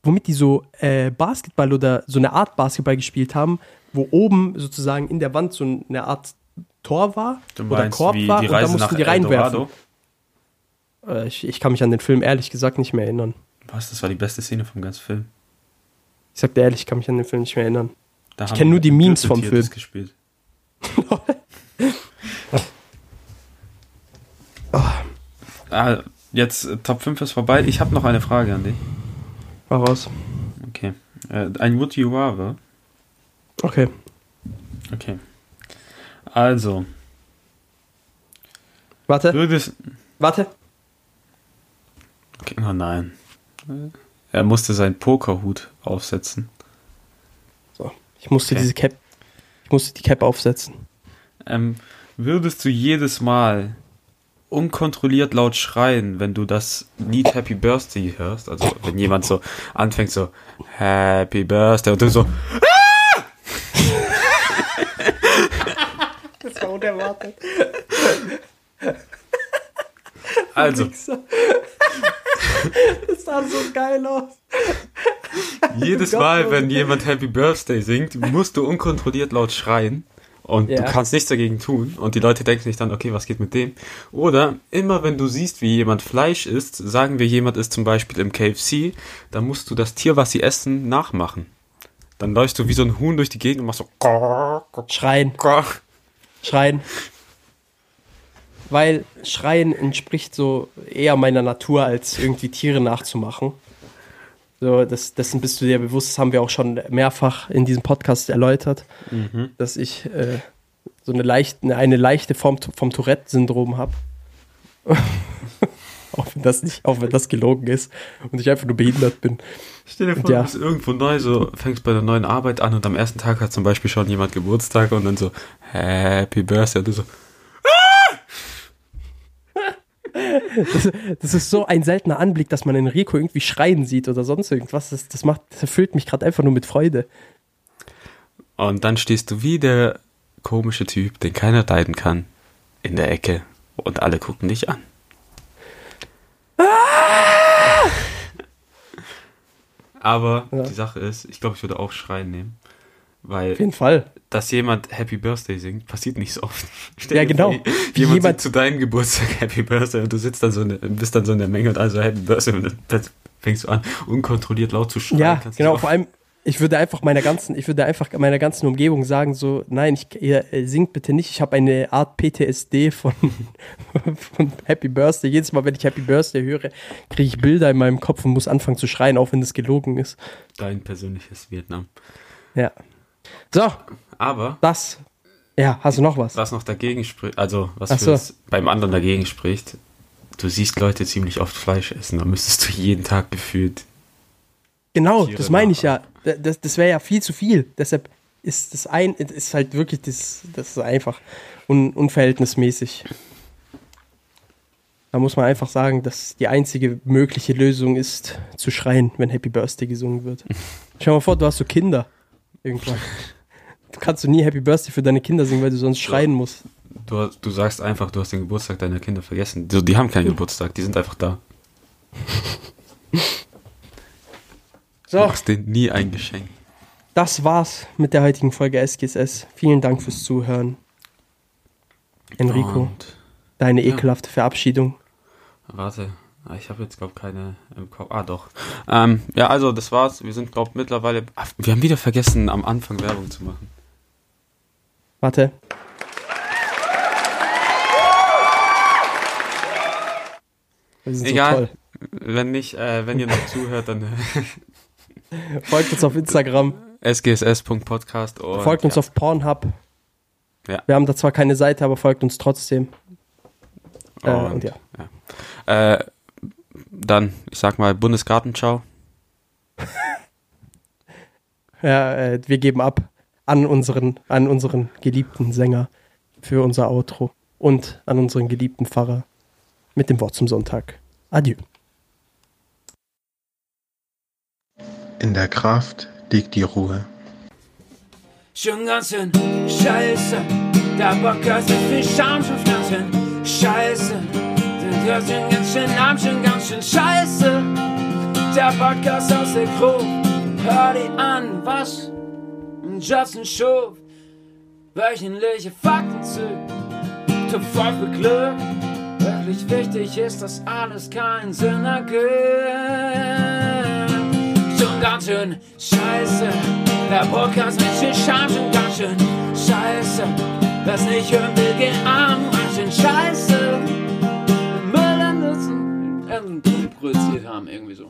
womit die so äh, Basketball oder so eine Art Basketball gespielt haben, wo oben sozusagen in der Wand so eine Art Tor war Du oder meinst Korb wie war und da mussten die reinwerfen. Äh, ich, ich kann mich an den Film ehrlich gesagt nicht mehr erinnern. Was? Das war die beste Szene vom ganzen Film. Ich sag dir ehrlich, ich kann mich an den Film nicht mehr erinnern. Da Ich haben kenn nur die Memes vom Film. gespielt. Ah, jetzt äh, Top 5 ist vorbei. Ich habe noch eine Frage an dich. War raus. Okay. Äh, ein Would You Rather. Okay. Okay. Also, Warte, würdest. warte. Okay, oh nein. Er musste seinen Pokerhut aufsetzen. So, ich musste Okay. diese Cap, ich musste die Cap aufsetzen. Ähm, würdest du jedes Mal unkontrolliert laut schreien, wenn du das Lied Happy Birthday hörst? Also wenn jemand so anfängt so Happy Birthday und du so Das war unerwartet. also Das sah so geil aus. jedes Mal, oh wenn jemand Happy Birthday singt, musst du unkontrolliert laut schreien. Und Ja. du kannst nichts dagegen tun. Und die Leute denken sich dann, okay, was geht mit dem? Oder immer wenn du siehst, wie jemand Fleisch isst, sagen wir, jemand ist zum Beispiel im KFC, dann musst du das Tier, was sie essen, nachmachen. Dann läufst du wie so ein Huhn durch die Gegend und machst so Schreien, schreien. Weil Schreien entspricht so eher meiner Natur, als irgendwie Tiere nachzumachen. So, das, dessen bist du dir bewusst, das haben wir auch schon mehrfach in diesem Podcast erläutert, dass ich äh, so eine, leicht, eine, eine leichte Form vom Tourette-Syndrom habe. auch, wenn das nicht, auch wenn das gelogen ist und ich einfach nur behindert bin. Stell dir vor, Ja. du bist irgendwo neu, so fängst bei der neuen Arbeit an und am ersten Tag hat zum Beispiel schon jemand Geburtstag und dann so Happy Birthday und du so Das, das ist so ein seltener Anblick, dass man Enrico irgendwie schreien sieht oder sonst irgendwas. Das, das, macht, das erfüllt mich gerade einfach nur mit Freude. Und dann stehst du wie der komische Typ, den keiner leiden kann, in der Ecke und alle gucken dich an. Aber Ja. die Sache ist, ich glaube, ich würde auch Schreien nehmen. Weil, Auf jeden Fall. Dass jemand Happy Birthday singt, passiert nicht so oft. Stell Ja, genau. vor, Wie jemand, jemand- zu deinem Geburtstag Happy Birthday und du sitzt dann so in bist dann so in der Menge und also Happy Birthday und dann fängst du an, unkontrolliert laut zu schreien. Ja, genau. Vor allem, ich würde einfach meiner ganzen, ich würde einfach meiner ganzen Umgebung sagen, so, nein, ich, ihr äh, singt bitte nicht. Ich habe eine Art PTSD von, von Happy Birthday. Jedes Mal, wenn ich Happy Birthday höre, kriege ich Bilder in meinem Kopf und muss anfangen zu schreien, auch wenn das gelogen ist. dein persönliches Vietnam. Ja. So, Aber das. Ja, hast du noch was? was noch dagegen spricht, also was so. beim anderen dagegen spricht, du siehst Leute ziemlich oft Fleisch essen, da müsstest du jeden Tag gefühlt. Genau, Tiere das meine ich ja. Da- Das, das wäre ja viel zu viel. Deshalb ist das ein, ist halt wirklich das, das ist einfach un, unverhältnismäßig. Da muss man einfach sagen, dass die einzige mögliche Lösung ist, zu schreien, wenn Happy Birthday gesungen wird. Stell dir mal vor, du hast so Kinder irgendwann. Du kannst du nie Happy Birthday für deine Kinder singen, weil du sonst schreien musst. Du, du sagst einfach, du hast den Geburtstag deiner Kinder vergessen. So, die haben keinen Geburtstag, die sind einfach da. Du So, machst denen nie ein Geschenk. das war's mit der heutigen Folge SGSS. Vielen Dank fürs Zuhören. Enrico, Und, deine ja. ekelhafte Verabschiedung. warte, ah, ich habe jetzt, glaube keine im Kopf. Ah, doch. Ähm, ja, also, das war's. Wir sind, glaube mittlerweile. Ah, wir haben wieder vergessen, am Anfang Werbung zu machen. Warte. Egal. so. Wenn nicht, äh, wenn ihr noch zuhört, dann äh, Folgt uns auf Instagram, sgss.podcast folgt uns ja. auf Pornhub. Ja. Wir haben da zwar keine Seite, aber folgt uns trotzdem. Äh, und, und ja. ja. Äh, dann, ich sag mal, Bundesgartenschau. Ja, äh, wir geben ab an unseren, an unseren geliebten Sänger für unser Outro und an unseren geliebten Pfarrer mit dem Wort zum Sonntag. Adieu. In der Kraft liegt die Ruhe. Schon ganz schön scheiße. Der Podcast ist viel Scham, schon ganz schön scheiße. Der schon ganz schön arm, schon ganz schön scheiße. Der Podcast aus der Gruppe. Hör dir an, was Justin Schuf. Wöchentliche Fakten zu. Top 5 Glück. Wirklich wichtig ist, dass alles keinen Sinn ergibt. Schon ganz schön scheiße. Der Podcast mit viel schon ganz schön scheiße. Wer's nicht hören will, geht arm, ganz schön scheiße. Müll an Nutzen. Irgendwie produziert haben, irgendwie so.